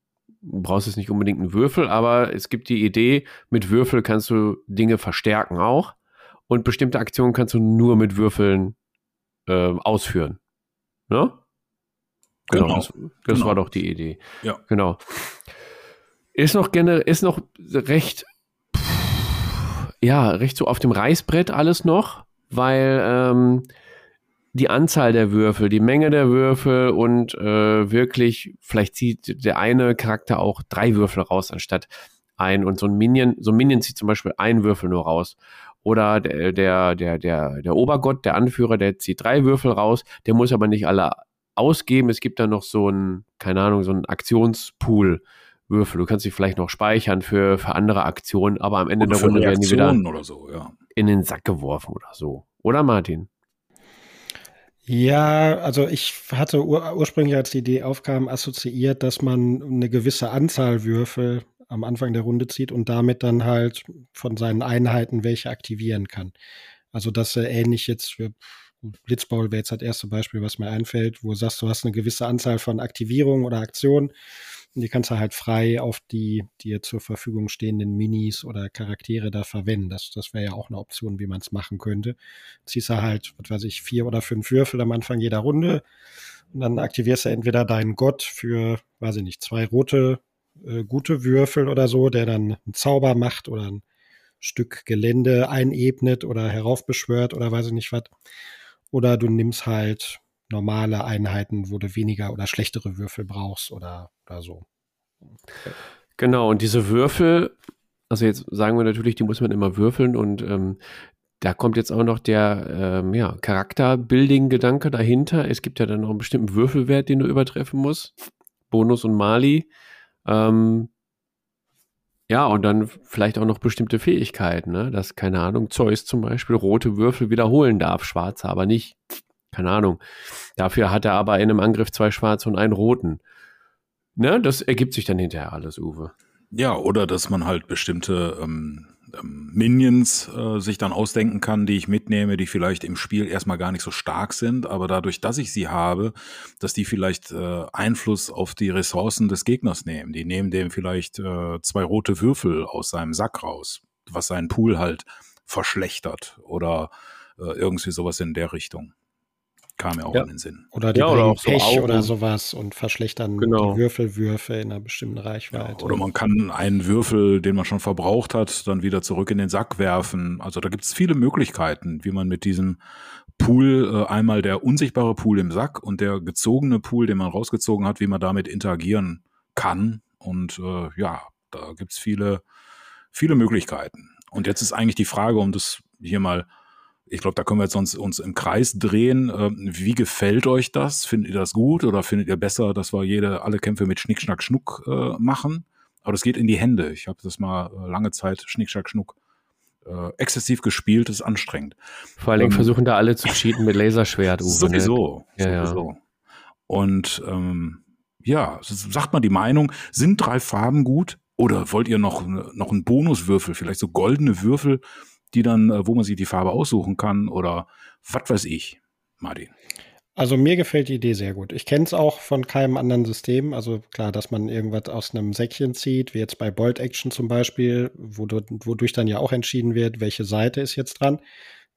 A: Brauchst jetzt nicht unbedingt einen Würfel, aber es gibt die Idee, mit Würfel kannst du Dinge verstärken auch. Und bestimmte Aktionen kannst du nur mit Würfeln äh, ausführen. Ne? Genau, genau. das, das genau. war doch die Idee.
B: Ja.
A: Genau. Ist noch generell, ist noch recht, ja, recht so auf dem Reißbrett alles noch, weil ähm, die Anzahl der Würfel, die Menge der Würfel und äh, wirklich, vielleicht zieht der eine Charakter auch drei Würfel raus anstatt ein und so ein Minion, so ein Minion zieht zum Beispiel einen Würfel nur raus. Oder der, der, der, der, der Obergott, der Anführer, der zieht drei Würfel raus, der muss aber nicht alle ausgeben. Es gibt da noch so ein, keine Ahnung, so ein Aktionspool Würfel. Du kannst sie vielleicht noch speichern für, für andere Aktionen, aber am Ende
B: oder der Runde werden die wieder so, ja.
A: in den Sack geworfen oder so. Oder Martin?
C: Ja, also ich hatte ur ursprünglich, als die Idee aufkam, assoziiert, dass man eine gewisse Anzahl Würfel am Anfang der Runde zieht und damit dann halt von seinen Einheiten welche aktivieren kann. Also dass er ähnlich jetzt für Blitzball wäre jetzt das erste Beispiel, was mir einfällt, wo du sagst, du hast eine gewisse Anzahl von Aktivierungen oder Aktionen und die kannst du halt frei auf die dir zur Verfügung stehenden Minis oder Charaktere da verwenden. Das, das wäre ja auch eine Option, wie man es machen könnte. Ziehst du halt, was weiß ich, vier oder fünf Würfel am Anfang jeder Runde und dann aktivierst du entweder deinen Gott für, weiß ich nicht, zwei rote äh, gute Würfel oder so, der dann einen Zauber macht oder ein Stück Gelände einebnet oder heraufbeschwört oder weiß ich nicht was. Oder du nimmst halt normale Einheiten, wo du weniger oder schlechtere Würfel brauchst oder, oder so.
A: Genau, und diese Würfel, also jetzt sagen wir natürlich, die muss man immer würfeln und ähm, da kommt jetzt auch noch der ähm, ja, Charakter-Building-Gedanke dahinter. Es gibt ja dann noch einen bestimmten Würfelwert, den du übertreffen musst. Bonus und Mali. Ähm, ja, und dann vielleicht auch noch bestimmte Fähigkeiten, ne? dass, keine Ahnung, Zeus zum Beispiel rote Würfel wiederholen darf, schwarze aber nicht. Keine Ahnung. Dafür hat er aber in einem Angriff zwei schwarze und einen roten. Ne, das ergibt sich dann hinterher alles, Uwe.
B: Ja, oder dass man halt bestimmte ähm, ähm, Minions äh, sich dann ausdenken kann, die ich mitnehme, die vielleicht im Spiel erstmal gar nicht so stark sind, aber dadurch, dass ich sie habe, dass die vielleicht äh, Einfluss auf die Ressourcen des Gegners nehmen. Die nehmen dem vielleicht äh, zwei rote Würfel aus seinem Sack raus, was seinen Pool halt verschlechtert oder äh, irgendwie sowas in der Richtung. Kam mir auch
A: Ja.
B: in den Sinn.
C: Oder die
A: Ja, oder auch so
C: Pech
A: Augen.
C: oder sowas und verschlechtern
A: Genau.
C: die Würfelwürfe in einer bestimmten Reichweite.
B: Oder man kann einen Würfel, den man schon verbraucht hat, dann wieder zurück in den Sack werfen. Also da gibt es viele Möglichkeiten, wie man mit diesem Pool, äh, einmal der unsichtbare Pool im Sack und der gezogene Pool, den man rausgezogen hat, wie man damit interagieren kann. Und äh, ja, da gibt es viele, viele Möglichkeiten. Und jetzt ist eigentlich die Frage, um das hier mal, ich glaube, da können wir jetzt uns, uns im Kreis drehen. Äh, wie gefällt euch das? Findet ihr das gut oder findet ihr besser, dass wir jede, alle Kämpfe mit Schnick, Schnack, Schnuck äh, machen? Aber das geht in die Hände. Ich habe das mal äh, lange Zeit Schnick, Schnack, Schnuck äh, exzessiv gespielt, das ist anstrengend.
A: Vor allen Dingen
B: Ähm,
A: versuchen da alle zu cheaten mit Laserschwert. Uwe, ne?
B: Sowieso.
A: Ja, ja.
B: sowieso. Und ähm, ja, sagt mal die Meinung, sind drei Farben gut? Oder wollt ihr noch, noch einen Bonuswürfel, vielleicht so goldene Würfel, die dann, äh, wo man sich die Farbe aussuchen kann? Oder was weiß ich, Martin?
C: Also mir gefällt die Idee sehr gut. Ich kenne es auch von keinem anderen System. Also klar, dass man irgendwas aus einem Säckchen zieht, wie jetzt bei Bolt Action zum Beispiel, wo du, wodurch dann ja auch entschieden wird, welche Seite ist jetzt dran,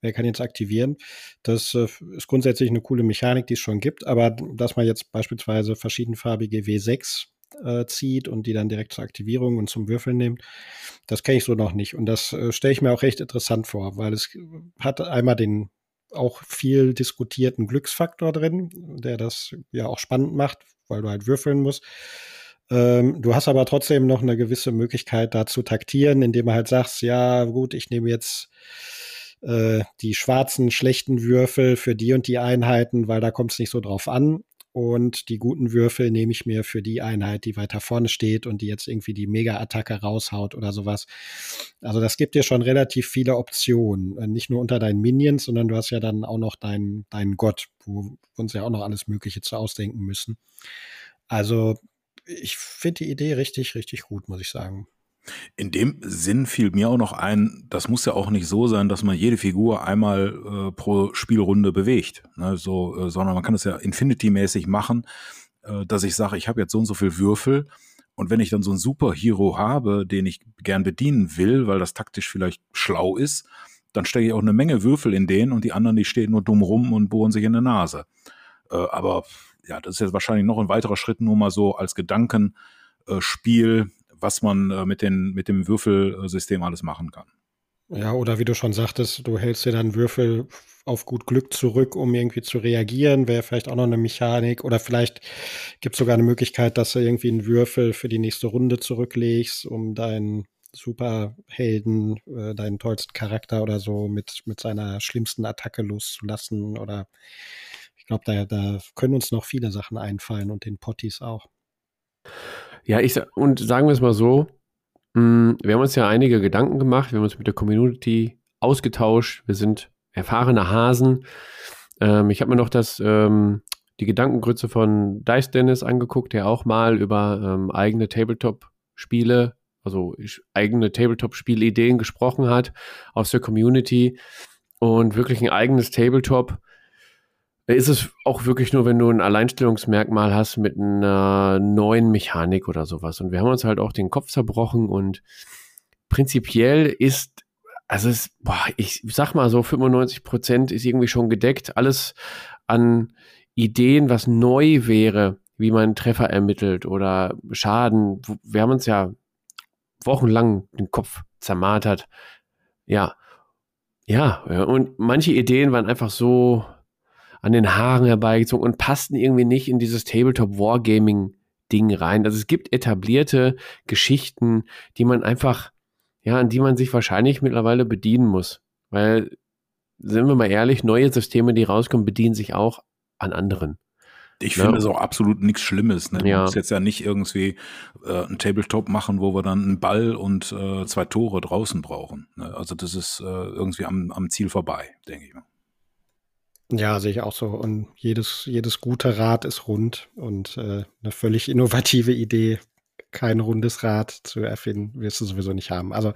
C: wer kann jetzt aktivieren. Das äh, ist grundsätzlich eine coole Mechanik, die es schon gibt, aber dass man jetzt beispielsweise verschiedenfarbige W6 äh, zieht und die dann direkt zur Aktivierung und zum Würfeln nimmt, das kenne ich so noch nicht. Und das äh, stelle ich mir auch recht interessant vor, weil es hat einmal den auch viel diskutierten Glücksfaktor drin, der das ja auch spannend macht, weil du halt würfeln musst. Ähm, du hast aber trotzdem noch eine gewisse Möglichkeit, da zu taktieren, indem du halt sagst, ja gut, ich nehme jetzt äh, die schwarzen, schlechten Würfel für die und die Einheiten, weil da kommt es nicht so drauf an. Und die guten Würfel nehme ich mir für die Einheit, die weiter vorne steht und die jetzt irgendwie die Mega-Attacke raushaut oder sowas. Also das gibt dir schon relativ viele Optionen. Äh, Nicht nur unter deinen Minions, sondern du hast ja dann auch noch deinen, deinen Gott, wo uns ja auch noch alles Mögliche zu ausdenken müssen. Also ich finde die Idee richtig, richtig gut, muss ich sagen.
B: In dem Sinn fiel mir auch noch ein, das muss ja auch nicht so sein, dass man jede Figur einmal äh, pro Spielrunde bewegt, ne, so, äh, sondern man kann es ja Infinity-mäßig machen, äh, dass ich sage, ich habe jetzt so und so viel Würfel und wenn ich dann so einen Superhero habe, den ich gern bedienen will, weil das taktisch vielleicht schlau ist, dann stecke ich auch eine Menge Würfel in den und die anderen, die stehen nur dumm rum und bohren sich in der Nase. Äh, aber ja, das ist jetzt wahrscheinlich noch ein weiterer Schritt, nur mal so als Gedankenspiel, was man äh, mit, den, mit dem Würfelsystem alles machen kann.
C: Ja, oder wie du schon sagtest, du hältst dir dann Würfel auf gut Glück zurück, um irgendwie zu reagieren. Wäre vielleicht auch noch eine Mechanik. Oder vielleicht gibt es sogar eine Möglichkeit, dass du irgendwie einen Würfel für die nächste Runde zurücklegst, um deinen Superhelden, äh, deinen tollsten Charakter oder so mit, mit seiner schlimmsten Attacke loszulassen. Oder ich glaube, da, da können uns noch viele Sachen einfallen und den Potties auch.
A: Ja, ich und sagen wir es mal so, mh, wir haben uns ja einige Gedanken gemacht, wir haben uns mit der Community ausgetauscht, wir sind erfahrene Hasen. Ähm, ich habe mir noch das, ähm, die Gedankengrütze von Dice Dennis angeguckt, der auch mal über ähm, eigene Tabletop-Spiele, also eigene Tabletop-Spielideen gesprochen hat aus der Community und wirklich ein eigenes Tabletop ist es auch wirklich nur, wenn du ein Alleinstellungsmerkmal hast mit einer neuen Mechanik oder sowas. Und wir haben uns halt auch den Kopf zerbrochen und prinzipiell ist, also es, boah, ich sag mal so, 95 Prozent ist irgendwie schon gedeckt. Alles an Ideen, was neu wäre, wie man Treffer ermittelt oder Schaden. Wir haben uns ja wochenlang den Kopf zermartert. Ja. Ja, ja, und manche Ideen waren einfach so an den Haaren herbeigezogen und passten irgendwie nicht in dieses Tabletop Wargaming Ding rein. Also es gibt etablierte Geschichten, die man einfach, ja, an die man sich wahrscheinlich mittlerweile bedienen muss. Weil, sind wir mal ehrlich, neue Systeme, die rauskommen, bedienen sich auch an anderen.
B: Ich
A: Ja.
B: finde es auch absolut nichts Schlimmes. Ne? Du
A: Ja.
B: musst jetzt ja nicht irgendwie äh, ein Tabletop machen, wo wir dann einen Ball und äh, zwei Tore draußen brauchen. Ne? Also das ist äh, irgendwie am, am Ziel vorbei, denke ich mal.
C: Ja, sehe ich auch so. Und jedes, jedes gute Rad ist rund und äh, eine völlig innovative Idee, kein rundes Rad zu erfinden, wirst du sowieso nicht haben. Also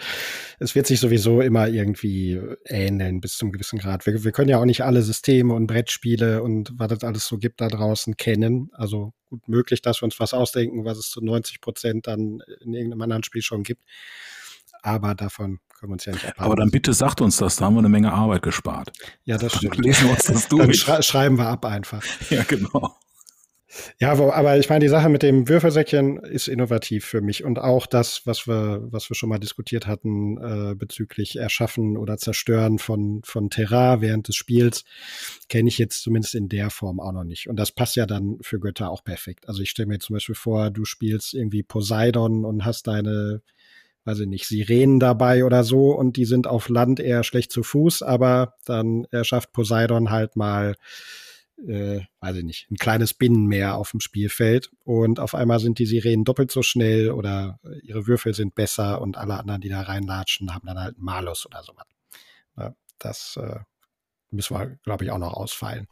C: es wird sich sowieso immer irgendwie ähneln bis zum gewissen Grad. Wir, wir können ja auch nicht alle Systeme und Brettspiele und was es alles so gibt da draußen kennen. Also gut möglich, dass wir uns was ausdenken, was es zu 90 Prozent dann in irgendeinem anderen Spiel schon gibt. Aber davon können wir uns ja nicht abhalten.
B: Aber dann bitte sagt uns das, da haben wir eine Menge Arbeit gespart.
C: Ja, das stimmt.
B: Lesen wir uns das
C: Dann
B: durch.
C: schrei schreiben wir ab einfach.
B: Ja, genau.
C: Ja, aber ich meine, die Sache mit dem Würfelsäckchen ist innovativ für mich und auch das, was wir, was wir schon mal diskutiert hatten äh, bezüglich Erschaffen oder Zerstören von von Terrain während des Spiels, kenne ich jetzt zumindest in der Form auch noch nicht. Und das passt ja dann für Götter auch perfekt. Also ich stelle mir zum Beispiel vor, du spielst irgendwie Poseidon und hast deine weiß ich nicht, Sirenen dabei oder so und die sind auf Land eher schlecht zu Fuß, aber dann erschafft Poseidon halt mal äh, weiß ich nicht, ein kleines Binnenmeer auf dem Spielfeld und auf einmal sind die Sirenen doppelt so schnell oder ihre Würfel sind besser und alle anderen, die da reinlatschen, haben dann halt einen Malus oder sowas. Ja, das äh, müssen wir, glaube ich, auch noch ausfallen.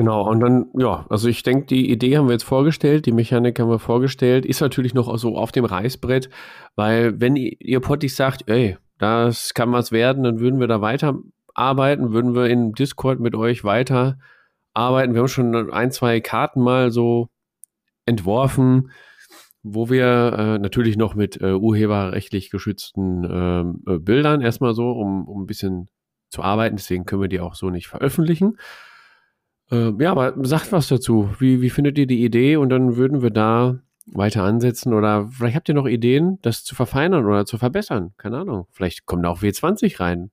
A: Genau, und dann, ja, also ich denke, die Idee haben wir jetzt vorgestellt, die Mechanik haben wir vorgestellt, ist natürlich noch so auf dem Reißbrett, weil wenn ihr, Pottig sagt, ey, das kann was werden, dann würden wir da weiterarbeiten, würden wir in Discord mit euch weiter arbeiten. Wir haben schon ein, zwei Karten mal so entworfen, wo wir äh, natürlich noch mit äh, urheberrechtlich geschützten ähm, äh, Bildern erstmal so, um, um ein bisschen zu arbeiten, deswegen können wir die auch so nicht veröffentlichen. Äh, ja, aber sagt was dazu. Wie, wie findet ihr die Idee? Und dann würden wir da weiter ansetzen. Oder vielleicht habt ihr noch Ideen, das zu verfeinern oder zu verbessern. Keine Ahnung. Vielleicht kommt da auch W20 rein.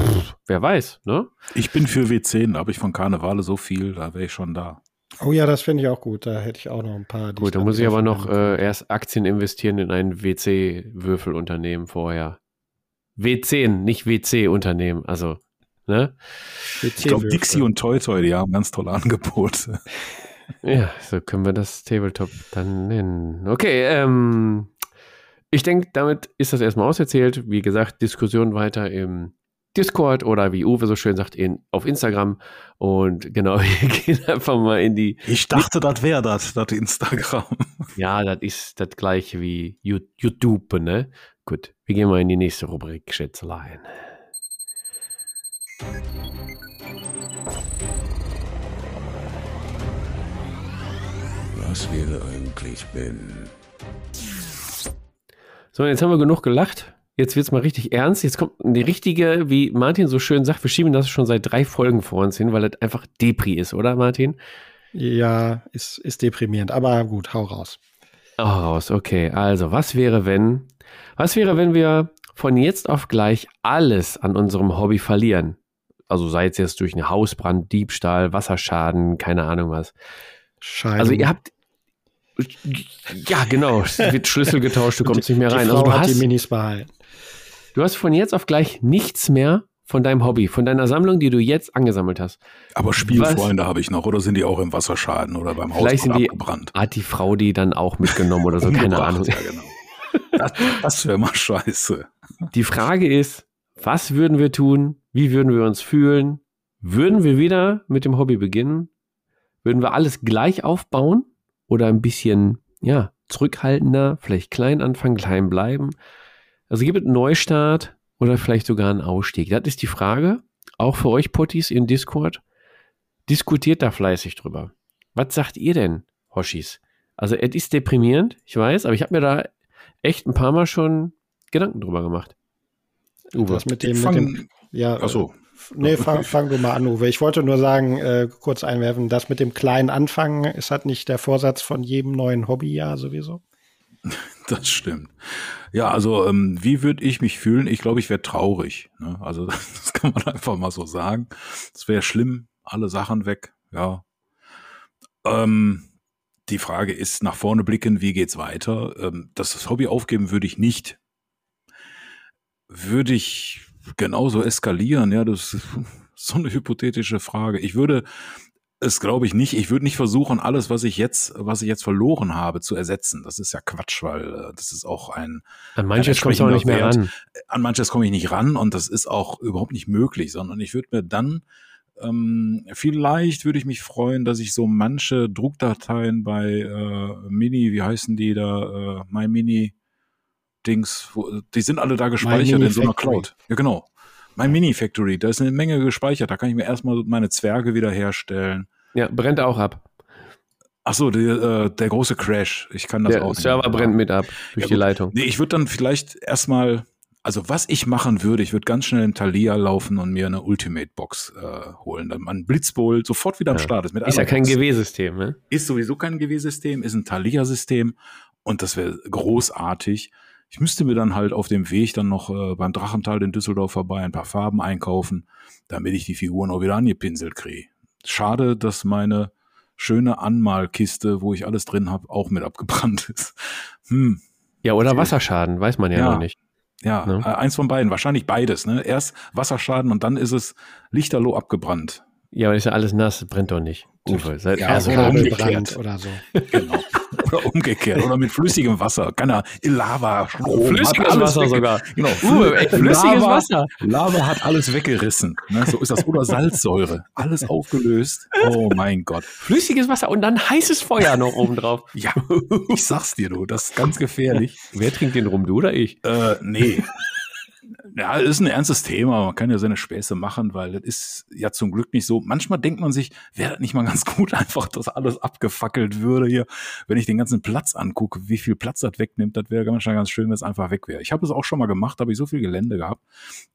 A: Pff, wer weiß, ne?
B: Ich bin für W10, da habe ich von Karnevale so viel, da wäre ich schon da.
C: Oh ja, das finde ich auch gut. Da hätte ich auch noch ein paar.
A: Gut, da
C: dann
A: muss ich aber noch äh, erst Aktien investieren in ein WC-Würfelunternehmen vorher. W10, nicht WC-Unternehmen. Also, ne?
B: Ich glaube. Dixie und Toy Toy, die haben ganz tolle Angebote.
A: Ja, so können wir das Tabletop dann nennen. Okay, ähm, ich denke, damit ist das erstmal auserzählt. Wie gesagt, Diskussion weiter im Discord oder wie Uwe so schön sagt, in, auf Instagram. Und genau, wir gehen einfach mal in die.
B: Ich dachte, das wäre das, das Instagram.
A: Ja, das ist das gleiche wie YouTube, ne? Gut, wir gehen mal in die nächste Rubrik, Schätzelein.
E: Was wäre eigentlich, wenn?
A: So, jetzt haben wir genug gelacht. Jetzt wird's mal richtig ernst. Jetzt kommt die richtige, wie Martin so schön sagt, wir schieben das schon seit drei Folgen vor uns hin, weil das einfach Depri ist, oder Martin?
C: Ja, ist, ist deprimierend. Aber gut, hau raus.
A: Oh, raus, okay. Also, was wäre, wenn, was wäre, wenn wir von jetzt auf gleich alles an unserem Hobby verlieren? Also sei es jetzt durch einen Hausbrand, Diebstahl, Wasserschaden, keine Ahnung was.
C: Scheidung.
A: Also ihr habt, ja genau, es wird Schlüssel getauscht, du kommst nicht mehr
C: die
A: rein.
C: Frau
A: Also du
C: hat die
A: hast,
C: Minis behalten.
A: du hast von jetzt auf gleich nichts mehr von deinem Hobby, von deiner Sammlung, die du jetzt angesammelt hast.
B: Aber Spielfreunde habe ich noch, oder sind die auch im Wasserschaden oder beim Haus
A: Vielleicht sind die,
B: abgebrannt?
A: hat die Frau die dann auch mitgenommen oder so, keine Ahnung.
B: Ja, genau. Das, das wäre mal scheiße.
A: Die Frage ist, was würden wir tun? Wie würden wir uns fühlen? Würden wir wieder mit dem Hobby beginnen? Würden wir alles gleich aufbauen oder ein bisschen, ja, zurückhaltender, vielleicht klein anfangen, klein bleiben? Also gibt es einen Neustart oder vielleicht sogar einen Ausstieg? Das ist die Frage. Auch für euch Potties in Discord. Diskutiert da fleißig drüber. Was sagt ihr denn, Hoshis? Also, es ist deprimierend, ich weiß, aber ich habe mir da echt ein paar Mal schon Gedanken drüber gemacht. Uwe.
C: Das mit dem,
B: Ich
C: mit
B: fang-
C: dem ja,
B: Achso,
C: Nee, fang, fang du mal an, Uwe. Ich wollte nur sagen, äh, kurz einwerfen, das mit dem kleinen Anfangen ist halt nicht der Vorsatz von jedem neuen Hobbyjahr sowieso.
B: das stimmt. Ja, also ähm, wie würde ich mich fühlen? Ich glaube, ich wäre traurig. Ne? Also das kann man einfach mal so sagen. Es wäre schlimm, alle Sachen weg. Ja. Ähm, die Frage ist, nach vorne blicken, wie geht's weiter? Ähm, dass das Hobby aufgeben würde ich nicht. Würde ich genauso eskalieren? Ja, das ist so eine hypothetische Frage. Ich würde es glaube ich nicht. Ich würde nicht versuchen, alles, was ich jetzt, was ich jetzt verloren habe, zu ersetzen. Das ist ja Quatsch, weil äh, das ist auch ein,
A: An manches kommst du auch nicht mehr
B: Wert.
A: ran.
B: an manches komme ich nicht ran und das ist auch überhaupt nicht möglich, sondern ich würde mir dann ähm, vielleicht würde ich mich freuen, dass ich so manche Druckdateien bei äh, Mini, wie heißen die da, äh, My Mini Dings, wo, die sind alle da gespeichert in so einer. Cloud. Ja, genau. My Mini Factory, da ist eine Menge gespeichert. Da kann ich mir erstmal meine Zwerge wieder herstellen.
A: Ja, brennt auch ab.
B: Ach so, der, äh, der große Crash. Ich kann das
A: Der
B: auch. nicht.
A: Server brennt mit ab durch
B: Ja,
A: die. Leitung.
B: Nee, ich würde dann vielleicht erstmal, also was ich machen würde, ich würde ganz schnell in Thalia laufen und mir eine Ultimate-Box äh, holen. Dann man Blitzbowl sofort wieder am
A: Ja.
B: Start ist.
A: Ist ja kein. GW-System, ne?
B: Ist sowieso kein GW-System, ist ein Thalia-System und das wäre großartig. Ich müsste mir dann halt auf dem Weg dann noch äh, beim Drachental in Düsseldorf vorbei ein paar Farben einkaufen, damit ich die Figuren auch wieder angepinselt kriege. Schade, dass meine schöne Anmalkiste, wo ich alles drin habe, auch mit abgebrannt ist. Hm,
A: Ja, oder Wasserschaden, weiß man ja,
B: Ja.
A: noch nicht.
B: ja,
A: Ne?
B: äh, eins von beiden, wahrscheinlich beides. Ne? Erst Wasserschaden und dann ist es lichterloh abgebrannt.
A: Ja, aber ist ja alles nass, brennt doch nicht. Uwe, seid
B: Ja,
A: also
B: oder umgekehrt.
C: Oder so.
B: Genau. Oder umgekehrt. Oder mit flüssigem Wasser. Kann er Lava, Strom,
A: Flüssiges Wasser sogar.
B: Genau.
A: Uwe, echt flüssiges
B: Lava,
A: Wasser.
B: Lava hat alles weggerissen. Ne? So ist das. Oder Salzsäure. Alles aufgelöst. Oh mein Gott.
A: Flüssiges Wasser und dann heißes Feuer noch oben drauf.
B: Ja, ich sag's dir, du. Das ist ganz gefährlich.
A: Wer trinkt den rum, du oder ich?
B: Äh, nee. Ja, ist ein ernstes Thema. Man kann ja seine Späße machen, weil das ist ja zum Glück nicht so. Manchmal denkt man sich, wäre das nicht mal ganz gut, einfach, dass alles abgefackelt würde hier. Wenn ich den ganzen Platz angucke, wie viel Platz das wegnimmt, das wäre ganz, ganz schön, wenn es einfach weg wäre. Ich habe es auch schon mal gemacht, da habe ich so viel Gelände gehabt.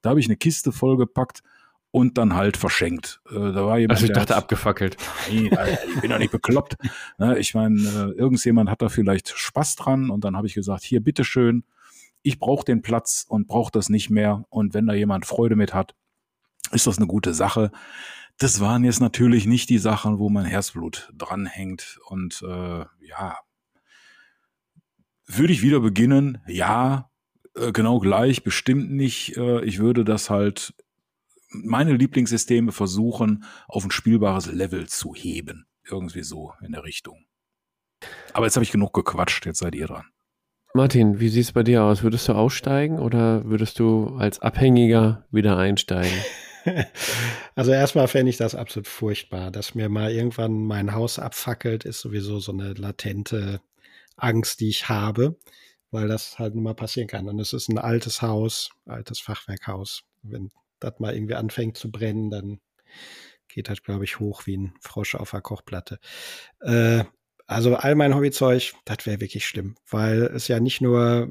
B: Da habe ich eine Kiste vollgepackt und dann halt verschenkt. Äh, da war jemand,
A: Also ich dachte
B: hat-
A: abgefackelt.
B: Nein, ich bin doch nicht bekloppt. Ne, ich meine, äh, irgendjemand hat da vielleicht Spaß dran und dann habe ich gesagt, hier, bitteschön, ich brauche den Platz und brauche das nicht mehr. Und wenn da jemand Freude mit hat, ist das eine gute Sache. Das waren jetzt natürlich nicht die Sachen, wo mein Herzblut dranhängt. Und äh, ja, würde ich wieder beginnen? Ja, äh, genau gleich, bestimmt nicht. Äh, ich würde das halt, meine Lieblingssysteme versuchen, auf ein spielbares Level zu heben. Irgendwie so in der Richtung. Aber jetzt habe ich genug gequatscht, jetzt seid ihr dran.
A: Martin, wie sieht es bei dir aus? Würdest du aussteigen oder würdest du als Abhängiger wieder einsteigen?
C: Also erstmal fände ich das absolut furchtbar, dass mir mal irgendwann mein Haus abfackelt, ist sowieso so eine latente Angst, die ich habe, weil das halt nun mal passieren kann. Und es ist ein altes Haus, altes Fachwerkhaus. Wenn das mal irgendwie anfängt zu brennen, dann geht das, glaube ich, hoch wie ein Frosch auf der Kochplatte. Äh, also all mein Hobbyzeug, das wäre wirklich schlimm, weil es ja nicht nur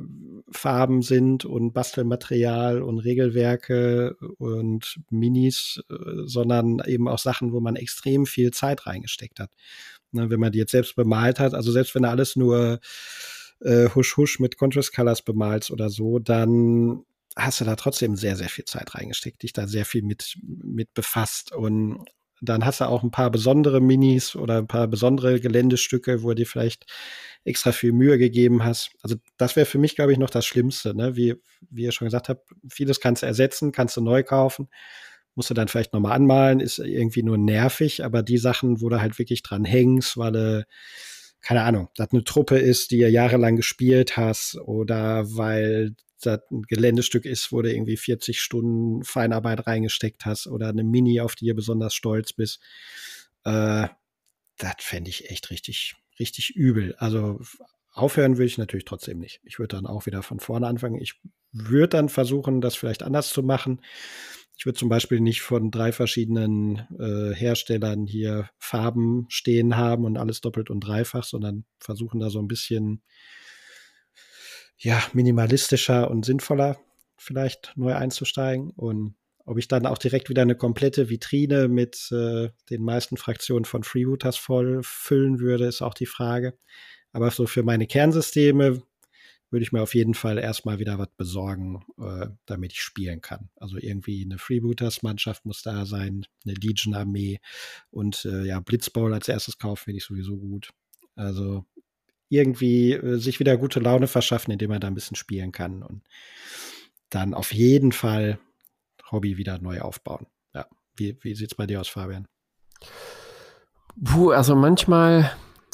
C: Farben sind und Bastelmaterial und Regelwerke und Minis, äh, sondern eben auch Sachen, wo man extrem viel Zeit reingesteckt hat. Ne, wenn man die jetzt selbst bemalt hat, also selbst wenn du alles nur äh, husch husch mit Contrast Colors bemalst oder so, dann hast du da trotzdem sehr, sehr viel Zeit reingesteckt, dich da sehr viel mit, mit befasst und dann hast du auch ein paar besondere Minis oder ein paar besondere Geländestücke, wo du dir vielleicht extra viel Mühe gegeben hast. Also das wäre für mich, glaube ich, noch das Schlimmste. Ne? Wie, wie ihr schon gesagt habt, vieles kannst du ersetzen, kannst du neu kaufen, musst du dann vielleicht nochmal anmalen, ist irgendwie nur nervig, aber die Sachen, wo du halt wirklich dran hängst, weil du, keine Ahnung, das eine Truppe ist, die ihr jahrelang gespielt hast oder weil das ein Geländestück ist, wo du irgendwie 40 Stunden Feinarbeit reingesteckt hast oder eine Mini, auf die ihr besonders stolz bist. Äh, das fände ich echt richtig, richtig übel. Also aufhören würde ich natürlich trotzdem nicht. Ich würde dann auch wieder von vorne anfangen. Ich würde dann versuchen, das vielleicht anders zu machen. Ich würde zum Beispiel nicht von drei verschiedenen äh, Herstellern hier Farben stehen haben und alles doppelt und dreifach, sondern versuchen da so ein bisschen ja, minimalistischer und sinnvoller vielleicht neu einzusteigen. Und ob ich dann auch direkt wieder eine komplette Vitrine mit äh, den meisten Fraktionen von Freebooters voll füllen würde, ist auch die Frage. Aber so für meine Kernsysteme würde ich mir auf jeden Fall erstmal wieder was besorgen, äh, damit ich spielen kann. Also irgendwie eine Freebooters-Mannschaft muss da sein, eine Legion-Armee und äh, ja, Blitzball als erstes kaufen finde ich sowieso gut. Also irgendwie äh, sich wieder gute Laune verschaffen, indem man da ein bisschen spielen kann und dann auf jeden Fall Hobby wieder neu aufbauen. Ja, wie, wie sieht es bei dir aus, Fabian?
A: Puh, also manchmal,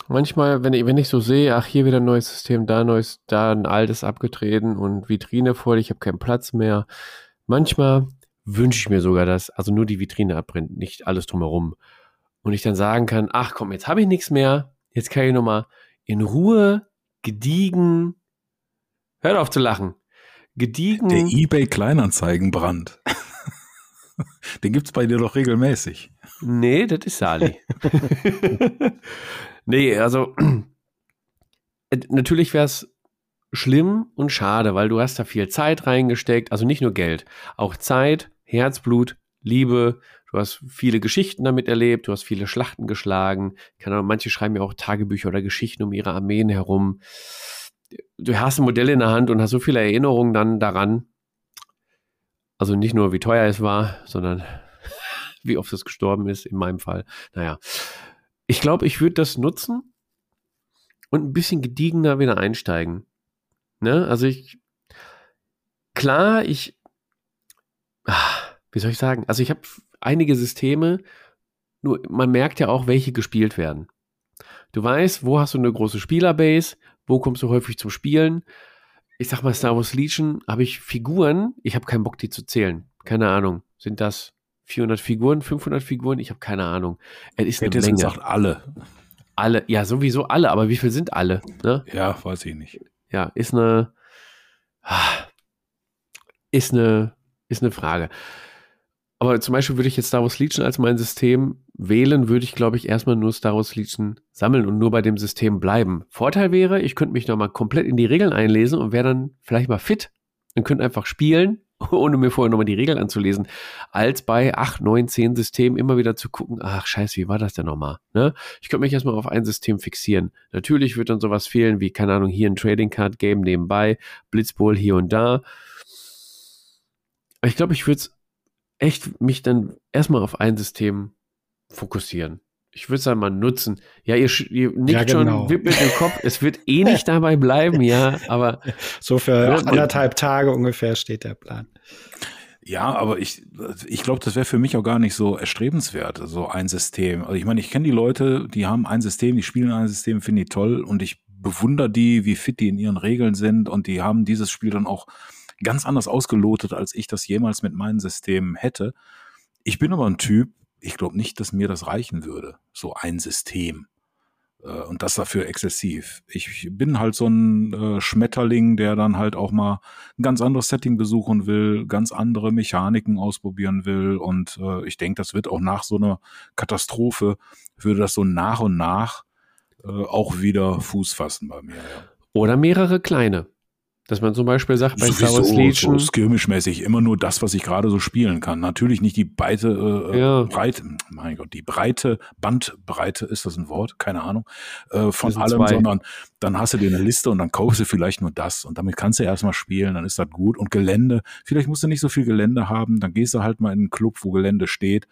A: manchmal, wenn ich, wenn ich so sehe, ach, hier wieder ein neues System, da neues, da ein altes abgetreten und Vitrine voll, ich habe keinen Platz mehr. Manchmal wünsche ich mir sogar, dass also nur die Vitrine abbrennt, nicht alles drumherum. Und ich dann sagen kann, ach komm, jetzt habe ich nichts mehr, jetzt kann ich nochmal in Ruhe, gediegen, hört auf zu lachen, gediegen.
B: Der eBay Kleinanzeigenbrand. Den gibt's bei dir doch regelmäßig.
A: Nee, das ist Sali. Nee, also äh, natürlich wäre es schlimm und schade, weil du hast da viel Zeit reingesteckt, also nicht nur Geld, auch Zeit, Herzblut, Liebe, du hast viele Geschichten damit erlebt, du hast viele Schlachten geschlagen, keine Ahnung, manche schreiben ja auch Tagebücher oder Geschichten um ihre Armeen herum. Du hast ein Modell in der Hand und hast so viele Erinnerungen dann daran. Also nicht nur, wie teuer es war, sondern wie oft es gestorben ist, in meinem Fall. Naja, ich glaube, ich würde das nutzen und ein bisschen gediegener wieder einsteigen. Ne? Also ich, klar, ich, ah, wie soll ich sagen? Also ich habe einige Systeme, nur man merkt ja auch, welche gespielt werden. Du weißt, wo hast du eine große Spielerbase, wo kommst du häufig zum Spielen. Ich sag mal, Star Wars Legion habe ich Figuren, ich habe keinen Bock, die zu zählen. Keine Ahnung. Sind das 400 Figuren, 500 Figuren? Ich habe keine Ahnung. Es ist eine Menge.
B: gesagt alle.
A: Alle, ja, sowieso alle, aber wie viel sind alle? Ne?
B: Ja, weiß ich nicht.
A: Ja, ist eine, ist eine, ist eine Frage. Aber zum Beispiel würde ich jetzt Star Wars Legion als mein System wählen, würde ich, glaube ich, erstmal nur Star Wars Legion sammeln und nur bei dem System bleiben. Vorteil wäre, ich könnte mich nochmal komplett in die Regeln einlesen und wäre dann vielleicht mal fit und könnte einfach spielen, ohne mir vorher nochmal die Regeln anzulesen, als bei 8, 9, 10 Systemen immer wieder zu gucken, ach scheiße, wie war das denn nochmal? Ne? Ich könnte mich erstmal auf ein System fixieren. Natürlich wird dann sowas fehlen, wie, keine Ahnung, hier ein Trading Card Game nebenbei, Blitzball hier und da. Ich glaube, ich würde es echt mich dann erstmal auf ein System fokussieren. Ich würde es dann mal nutzen. Ja, ihr, ihr nickt ja, genau. schon mit dem Kopf. Es wird eh nicht dabei bleiben, ja, aber.
C: So für anderthalb Tage ungefähr steht der Plan.
B: Ja, aber ich, ich glaube, das wäre für mich auch gar nicht so erstrebenswert, so ein System. Also ich meine, ich kenne die Leute, die haben ein System, die spielen ein System, finde ich toll und ich bewundere die, wie fit die in ihren Regeln sind und die haben dieses Spiel dann auch ganz anders ausgelotet, als ich das jemals mit meinem System hätte. Ich bin aber ein Typ, ich glaube nicht, dass mir das reichen würde, so ein System. Äh, und das dafür exzessiv. Ich bin halt so ein äh, Schmetterling, der dann halt auch mal ein ganz anderes Setting besuchen will, ganz andere Mechaniken ausprobieren will. Und äh, ich denke, das wird auch nach so einer Katastrophe, würde das so nach und nach auch wieder Fuß fassen bei mir. Ja.
A: Oder mehrere kleine. Dass man zum Beispiel sagt, bei Star Wars
B: Legion. So skirmish-mäßig immer nur das, was ich gerade so spielen kann. Natürlich nicht die breite, äh, ja. Breite, mein Gott, die breite Bandbreite, ist das ein Wort? Keine Ahnung, äh, von allem, zwei. sondern dann hast du dir eine Liste und dann kaufst du vielleicht nur das und damit kannst du erstmal spielen, dann ist das gut. Und Gelände, vielleicht musst du nicht so viel Gelände haben, dann gehst du halt mal in einen Club, wo Gelände steht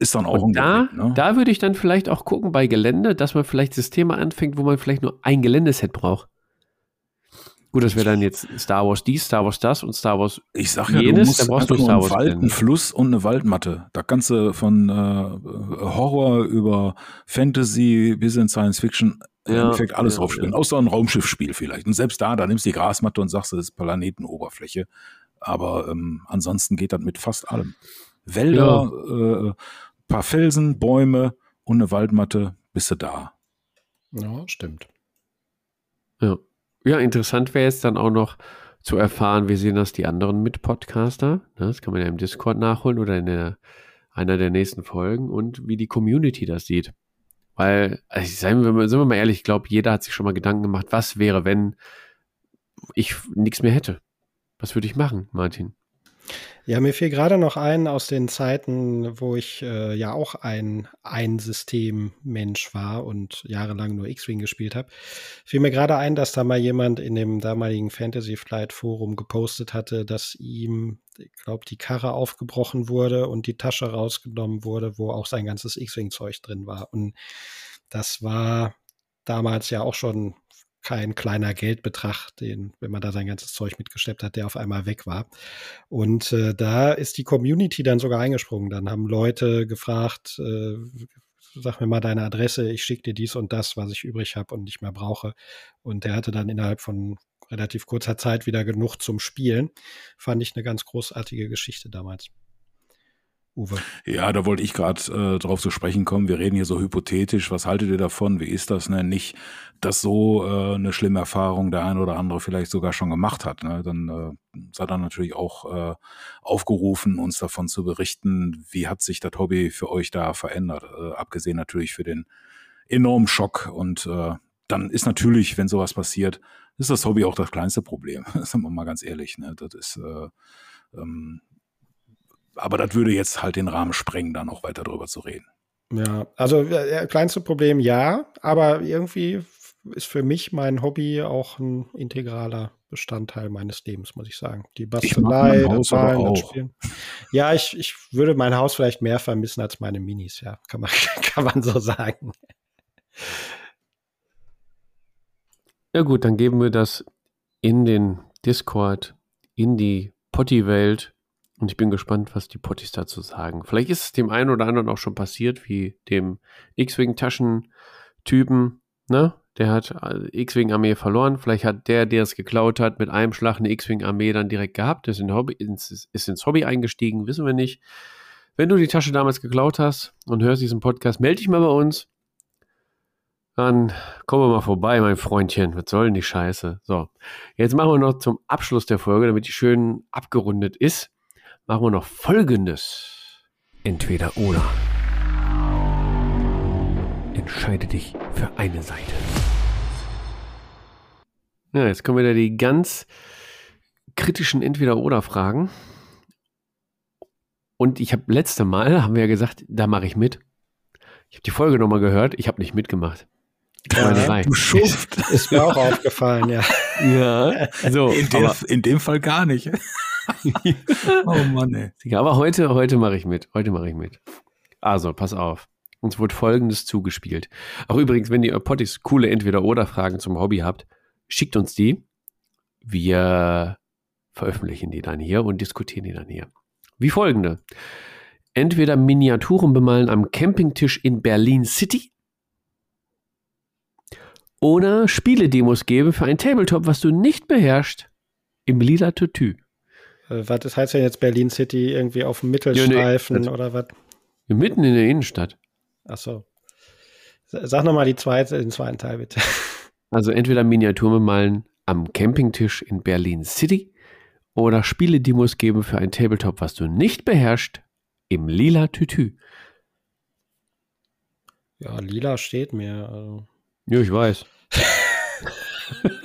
B: ist dann auch
A: und ein da, ne? da würde ich dann vielleicht auch gucken bei Gelände, dass man vielleicht Systeme anfängt, wo man vielleicht nur ein Geländeset braucht. Gut, das wäre dann jetzt Star Wars dies, Star Wars das und Star Wars
B: Ich sag ja, jenes, du musst dann brauchst du Star Wars einen Wald, einen Fluss und eine Waldmatte. Da kannst du von äh, Horror über Fantasy bis in Science Fiction ja, im Endeffekt alles ja, draufspielen. Ja. Außer ein Raumschiffspiel vielleicht. Und selbst da, da nimmst du die Grasmatte und sagst, das ist Planetenoberfläche. Aber ähm, ansonsten geht das mit fast allem. Wälder, ja. äh, paar Felsen, Bäume und eine Waldmatte, bist du da.
C: Ja, stimmt.
A: Ja. Ja, interessant wäre jetzt dann auch noch zu erfahren, wie sehen das die anderen Mit-Podcaster. Ne, das kann man ja im Discord nachholen oder in der, einer der nächsten Folgen und wie die Community das sieht. Weil, also seien wir, sind wir mal ehrlich, ich glaube, jeder hat sich schon mal Gedanken gemacht, was wäre, wenn ich nichts mehr hätte. Was würde ich machen, Martin?
C: Ja, mir fiel gerade noch ein aus den Zeiten, wo ich äh, ja auch ein Ein-System-Mensch war und jahrelang nur X-Wing gespielt habe. Fiel mir gerade ein, dass da mal jemand in dem damaligen Fantasy Flight Forum gepostet hatte, dass ihm, ich glaube, die Karre aufgebrochen wurde und die Tasche rausgenommen wurde, wo auch sein ganzes X-Wing-Zeug drin war. Und das war damals ja auch schon kein kleiner Geldbetrag, den, wenn man da sein ganzes Zeug mitgeschleppt hat, der auf einmal weg war. Und äh, da ist die Community dann sogar eingesprungen. Dann haben Leute gefragt, äh, sag mir mal deine Adresse, ich schicke dir dies und das, was ich übrig habe und nicht mehr brauche. Und der hatte dann innerhalb von relativ kurzer Zeit wieder genug zum Spielen. Fand ich eine ganz großartige Geschichte damals.
B: Uwe. Ja, da wollte ich gerade äh, drauf zu sprechen kommen. Wir reden hier so hypothetisch. Was haltet ihr davon? Wie ist das? Ne? Nicht, dass so äh, eine schlimme Erfahrung der eine oder andere vielleicht sogar schon gemacht hat. Ne? Dann äh, seid ihr natürlich auch äh, aufgerufen, uns davon zu berichten. Wie hat sich das Hobby für euch da verändert? Äh, abgesehen natürlich für den enormen Schock. Und äh, dann ist natürlich, wenn sowas passiert, ist das Hobby auch das kleinste Problem. Sagen wir mal ganz ehrlich. Ne? Das ist, äh, ähm, aber das würde jetzt halt den Rahmen sprengen, da noch weiter drüber zu reden.
C: Ja, also äh, kleinste Problem ja, aber irgendwie ist für mich mein Hobby auch ein integraler Bestandteil meines Lebens, muss ich sagen. Die Bastelei, das Malen, das Spielen. Ja, ich, ich würde mein Haus vielleicht mehr vermissen als meine Minis, ja, kann man, kann man so sagen.
A: Ja gut, dann geben wir das in den Discord, in die Potti-Welt und ich bin gespannt, was die Potties dazu sagen. Vielleicht ist es dem einen oder anderen auch schon passiert, wie dem X-Wing-Taschentypen, ne? Der hat äh, X-Wing-Armee verloren. Vielleicht hat der, der es geklaut hat, mit einem Schlag eine X-Wing-Armee dann direkt gehabt, ist, in Hobby, ins, ist ins Hobby eingestiegen, wissen wir nicht. Wenn du die Tasche damals geklaut hast und hörst diesen Podcast, melde dich mal bei uns. Dann kommen wir mal vorbei, mein Freundchen. Was soll denn die Scheiße? So, jetzt machen wir noch zum Abschluss der Folge, damit die schön abgerundet ist, machen wir noch Folgendes. Entweder oder. Entscheide dich für eine Seite. Ja, jetzt kommen wieder die ganz kritischen Entweder-Oder-Fragen. Und ich habe letzte Mal, haben wir ja gesagt, da mache ich mit. Ich habe die Folge nochmal gehört, ich habe nicht mitgemacht.
C: Ja, du Schuft. Ist mir auch aufgefallen, ja.
A: Ja, so.
B: In, der, in dem Fall gar nicht.
A: oh Mann, ey. Aber heute, heute mache ich mit. Heute mache ich mit. Also, pass auf. Uns wurde folgendes zugespielt. Auch übrigens, wenn ihr Pottis coole Entweder-Oder-Fragen zum Hobby habt, schickt uns die. Wir veröffentlichen die dann hier und diskutieren die dann hier. Wie folgende. Entweder Miniaturen bemalen am Campingtisch in Berlin City oder Spiele-Demos geben für ein Tabletop, was du nicht beherrschst, im lila Tütü.
C: Äh, was das heißt denn jetzt Berlin City irgendwie auf dem Mittelstreifen ja, nee, oder was?
A: Mitten in der Innenstadt.
C: Ach so. Sag nochmal die zweite, den zweiten Teil bitte.
A: Also entweder Miniaturen bemalen am Campingtisch in Berlin City oder Spiele-Demos geben für ein Tabletop, was du nicht beherrschst, im lila Tütü.
C: Ja, lila steht mir. Also.
A: Ja, ich weiß.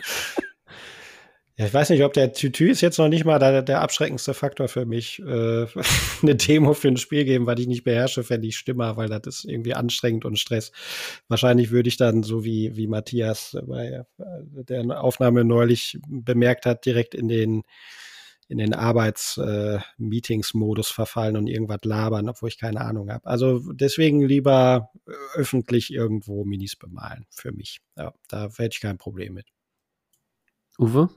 C: Ja, ich weiß nicht, ob der Tütü ist jetzt noch nicht mal der, der abschreckendste Faktor für mich. Äh, eine Demo für ein Spiel geben, weil ich nicht beherrsche, fände ich stimmer, weil das ist irgendwie anstrengend und Stress. Wahrscheinlich würde ich dann, so wie, wie Matthias bei der Aufnahme neulich bemerkt hat, direkt in den in den Arbeits-Meetings-Modus äh, verfallen und irgendwas labern, obwohl ich keine Ahnung habe. Also deswegen lieber öffentlich irgendwo Minis bemalen für mich. Ja, da hätte ich kein Problem mit.
A: Uwe?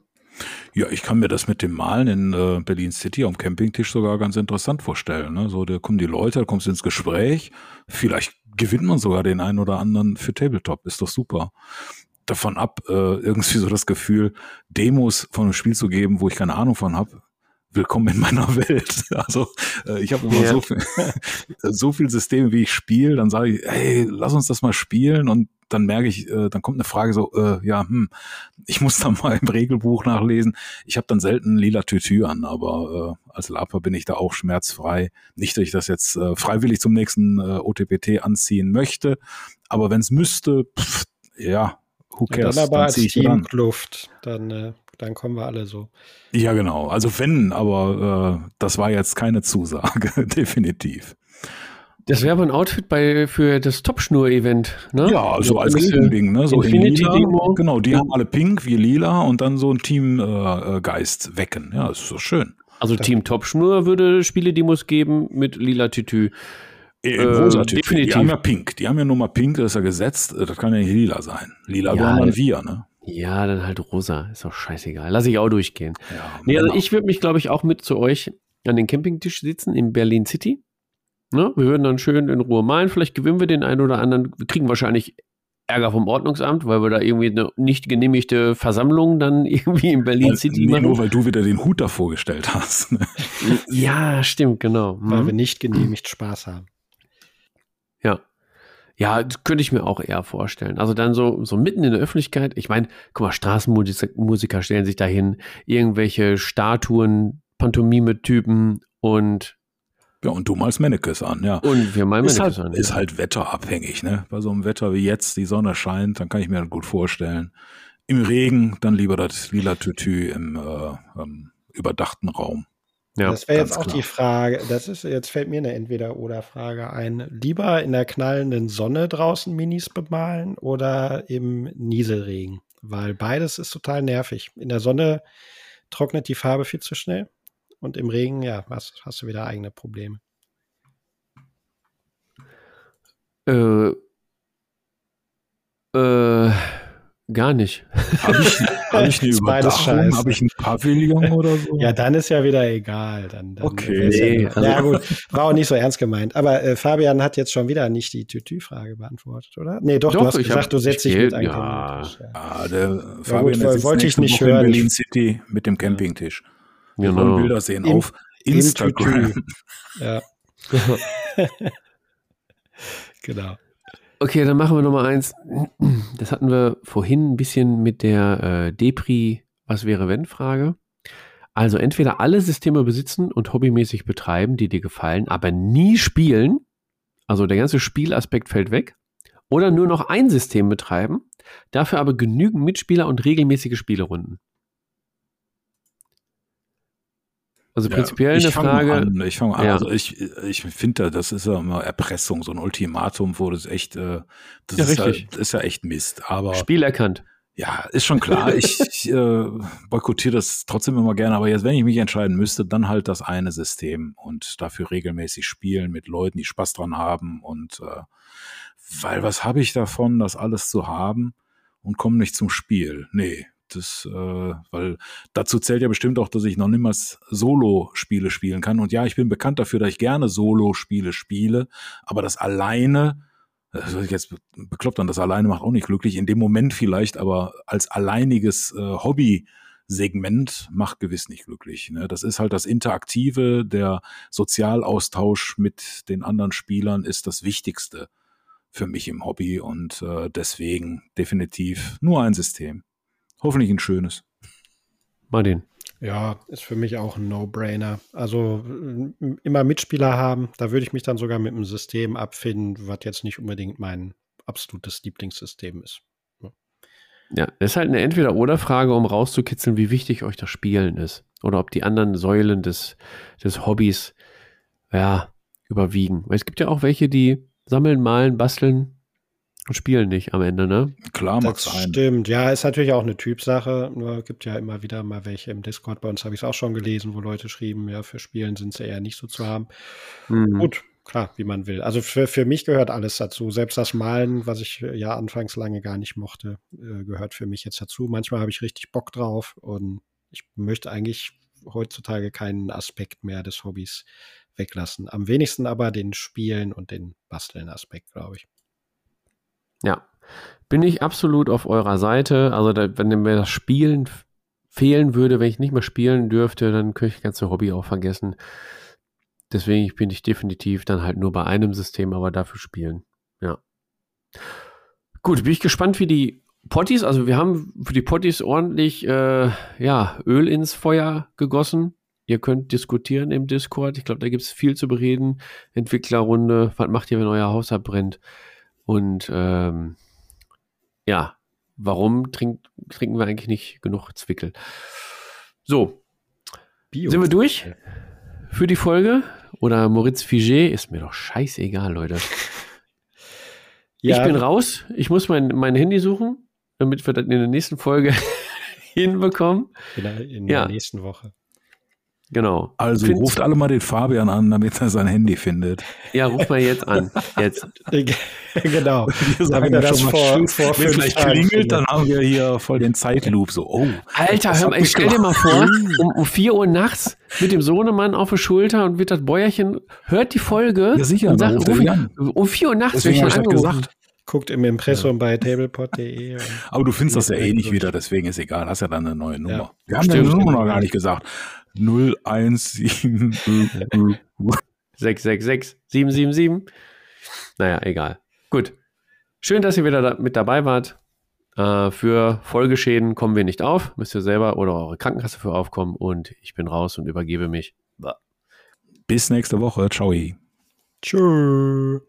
B: Ja, ich kann mir das mit dem Malen in äh, Berlin City am Campingtisch sogar ganz interessant vorstellen. Ne? So, da kommen die Leute, da kommst du ins Gespräch. Vielleicht gewinnt man sogar den einen oder anderen für Tabletop. Ist doch super. Davon ab, äh, irgendwie so das Gefühl, Demos von einem Spiel zu geben, wo ich keine Ahnung von habe, willkommen in meiner Welt. Also äh, ich habe immer ja. so, viel, so viel Systeme, wie ich spiele, dann sage ich, hey, lass uns das mal spielen und dann merke ich, äh, dann kommt eine Frage so, äh, ja, hm, ich muss da mal im Regelbuch nachlesen. Ich habe dann selten lila Tütü an, aber äh, als Laper bin ich da auch schmerzfrei. Nicht, dass ich das jetzt äh, freiwillig zum nächsten äh, OTPT anziehen möchte, aber wenn es müsste, pff, ja, who cares?
C: Ja, dann aber dann als Team Luft, dann äh, dann kommen wir alle so.
B: Ja, genau. Also wenn, aber äh, das war jetzt keine Zusage, definitiv.
A: Das wäre aber ein Outfit bei, für das Topschnur-Event, ne?
B: Ja, so als Gegending, ne? So Infinity in lila. Genau, die ja. haben alle pink, wie lila und dann so ein Teamgeist äh, wecken. Ja, das ist so schön.
A: Also Team Topschnur würde Spiele-Demos geben mit lila Tütü.
B: Äh, rosa Tütü. Definitiv. Die haben ja pink. Die haben ja nur mal pink, das ist ja gesetzt. Das kann ja nicht lila sein. Lila ja, dann wir, ne?
A: Ja, dann halt rosa. Ist doch scheißegal. Lass ich auch durchgehen. Ja, nee, also ich würde mich, glaube ich, auch mit zu euch an den Campingtisch sitzen in Berlin City. Ne? Wir würden dann schön in Ruhe malen. Vielleicht gewinnen wir den einen oder anderen. Wir kriegen wahrscheinlich Ärger vom Ordnungsamt, weil wir da irgendwie eine nicht genehmigte Versammlung dann irgendwie in Berlin weil, City nee, machen.
B: Nur weil du wieder den Hut da vorgestellt hast. Ne?
A: ja, stimmt, genau.
C: Weil hm. wir nicht genehmigt Spaß haben.
A: Ja. Ja, das könnte ich mir auch eher vorstellen. Also dann so, so mitten in der Öffentlichkeit. Ich meine, guck mal, Straßenmusiker stellen sich dahin, irgendwelche Statuen, Pantomime-Typen und
B: Ja, und du malst Mannekes an, ja.
A: Und wir malen
B: ist
A: Mannekes
B: halt,
A: an.
B: ist
A: ja.
B: halt wetterabhängig, ne? Bei so einem Wetter wie jetzt, die Sonne scheint, dann kann ich mir das gut vorstellen. Im Regen dann lieber das lila Tütü im äh, ähm, überdachten Raum.
A: ja.
C: das wäre jetzt auch
B: klar.
C: die Frage, das ist, jetzt fällt mir eine Entweder-Oder-Frage ein. Lieber in der knallenden Sonne draußen Minis bemalen oder im Nieselregen? Weil beides ist total nervig. In der Sonne trocknet die Farbe viel zu schnell und im Regen, ja, hast, hast du wieder eigene Probleme.
A: Äh, äh, gar nicht.
B: Habe ich, hab ich eine
C: Ist beides
B: Überdachung?
C: scheiße.
B: Habe ich ein Pavillon oder so?
C: Ja, dann ist ja wieder egal. Dann, dann
B: Okay.
C: ja,
A: also-
C: ja, gut, war auch nicht so ernst gemeint. Aber äh, Fabian hat jetzt schon wieder nicht die Tütü-Frage beantwortet, oder? Nee, doch,
A: Doch,
C: du hast
A: ich
C: gesagt,
A: hab-
C: du setzt dich
A: ich
C: mit einem
A: ja.
C: Campingtisch, ja.
B: Ah, der
C: gut,
B: Fabian
C: woll-
B: sitzt
C: wollte ich nicht
B: Woche in
C: hören.
B: Berlin City mit dem Campingtisch. Wir wollen
A: Genau.
B: Bilder sehen
C: Im-
B: auf Instagram.
C: Tütü. Ja. genau.
A: Okay, dann machen wir Nummer eins. Das hatten wir vorhin ein bisschen mit der äh, Depri Was wäre wenn Frage. Also entweder alle Systeme besitzen und hobbymäßig betreiben, die dir gefallen, aber nie spielen. Also der ganze Spielaspekt fällt weg. Oder nur noch ein System betreiben, dafür aber genügend Mitspieler und regelmäßige Spielerunden. Also
B: Ja,
A: prinzipiell
B: ich
A: eine Frage.
B: An, ich fange an.
A: Ja.
B: Also ich, ich finde, das ist ja immer Erpressung, so ein Ultimatum, wo das echt, äh, das
A: Ja,
B: ist, ja,
A: richtig.
B: das ist ja echt Mist. Aber
A: Spiel erkannt.
B: ja, ist schon klar. ich ich äh, boykottiere das trotzdem immer gerne. Aber jetzt, wenn ich mich entscheiden müsste, dann halt das eine System und dafür regelmäßig spielen mit Leuten, die Spaß dran haben. Und äh, weil was habe ich davon, das alles zu haben und komme nicht zum Spiel? Nee. Das, äh, weil dazu zählt ja bestimmt auch, dass ich noch niemals Solo-Spiele spielen kann. Und ja, ich bin bekannt dafür, dass ich gerne Solo-Spiele spiele, aber das alleine, das sich jetzt bekloppt an, das alleine macht auch nicht glücklich. In dem Moment vielleicht, aber als alleiniges äh, Hobby-Segment macht gewiss nicht glücklich. Ne? Das ist halt das Interaktive, der Sozialaustausch mit den anderen Spielern ist das Wichtigste für mich im Hobby und äh, deswegen definitiv nur ein System. Hoffentlich ein schönes.
A: Martin.
C: Ja, ist für mich auch ein No-Brainer. Also äh, immer Mitspieler haben, da würde ich mich dann sogar mit einem System abfinden, was jetzt nicht unbedingt mein absolutes Lieblingssystem ist.
A: Ja, das ist halt eine Entweder-Oder-Frage, um rauszukitzeln, wie wichtig euch das Spielen ist. Oder ob die anderen Säulen des, des Hobbys, ja, überwiegen. Weil es gibt ja auch welche, die sammeln, malen, basteln und spielen nicht am Ende, ne?
B: Klar mag
C: Das
B: sein.
C: stimmt, ja, ist natürlich auch eine Typsache. Nur gibt ja immer wieder mal welche im Discord. Bei uns habe ich es auch schon gelesen, wo Leute schrieben, ja, für Spielen sind sie eher nicht so zu haben.
A: Mhm.
C: Gut, klar, wie man will. Also für, für mich gehört alles dazu. Selbst das Malen, was ich äh, ja anfangs lange gar nicht mochte, äh, gehört für mich jetzt dazu. Manchmal habe ich richtig Bock drauf und ich möchte eigentlich heutzutage keinen Aspekt mehr des Hobbys weglassen. Am wenigsten aber den Spielen und den Basteln-Aspekt, glaube ich.
A: Ja, bin ich absolut auf eurer Seite. Also da, wenn mir das Spielen fehlen würde, wenn ich nicht mehr spielen dürfte, dann könnte ich das ganze Hobby auch vergessen. Deswegen bin ich definitiv dann halt nur bei einem System, aber dafür spielen. Ja. Gut, bin ich gespannt, wie die Potties, also wir haben für die Potties ordentlich äh, ja, Öl ins Feuer gegossen. Ihr könnt diskutieren im Discord. Ich glaube, da gibt es viel zu bereden. Entwicklerrunde, was macht ihr, wenn euer Haus abbrennt? Und ähm, ja, warum trinkt, trinken wir eigentlich nicht genug Zwickel? So,
C: Bio.
A: sind wir durch für die Folge? Oder Moritz Figé? Ist mir doch scheißegal, Leute.
C: Ja,
A: Ich bin raus. Ich muss mein, mein Handy suchen, damit wir das in der nächsten Folge hinbekommen.
C: in der, in
A: Ja.
C: der nächsten Woche.
A: Genau.
B: Also
A: Find's-
B: ruft alle mal den Fabian an, damit er sein Handy findet.
A: Ja, ruf mal jetzt an. Jetzt.
C: genau.
B: Wir
C: Damit er das vor, vor
B: Wenn
C: fünf
B: gleich
C: Tagen
B: klingelt, dann haben wir hier voll den Zeitloop. So, oh.
A: Alter, hör mal, ich stell dir mal vor, um, um 4 Uhr nachts mit dem Sohnemann auf der Schulter und wird das Bäuerchen, hört die Folge
B: Ja, sicher,
A: und sagt,
B: ruft
A: ruf ich,
B: an.
A: um 4 Uhr nachts
B: habe
A: ich angerufen.
B: gesagt.
C: Guckt im Impressum bei tablepod.de. und-
B: Aber du findest das ja eh
C: Ja,
B: nicht wieder, deswegen ist egal. Hast ja dann eine neue Nummer.
C: Ja.
B: Wir haben
A: Stimmt.
B: deine Nummer noch gar nicht gesagt. 017.
A: 666 777. Naja, egal. Gut. Schön, dass ihr wieder da, mit dabei wart. Äh, für Folgeschäden kommen wir nicht auf. Müsst ihr selber oder eure Krankenkasse für aufkommen. Und ich bin raus und übergebe mich.
B: Bis nächste Woche. Ciao.
C: Tschüss.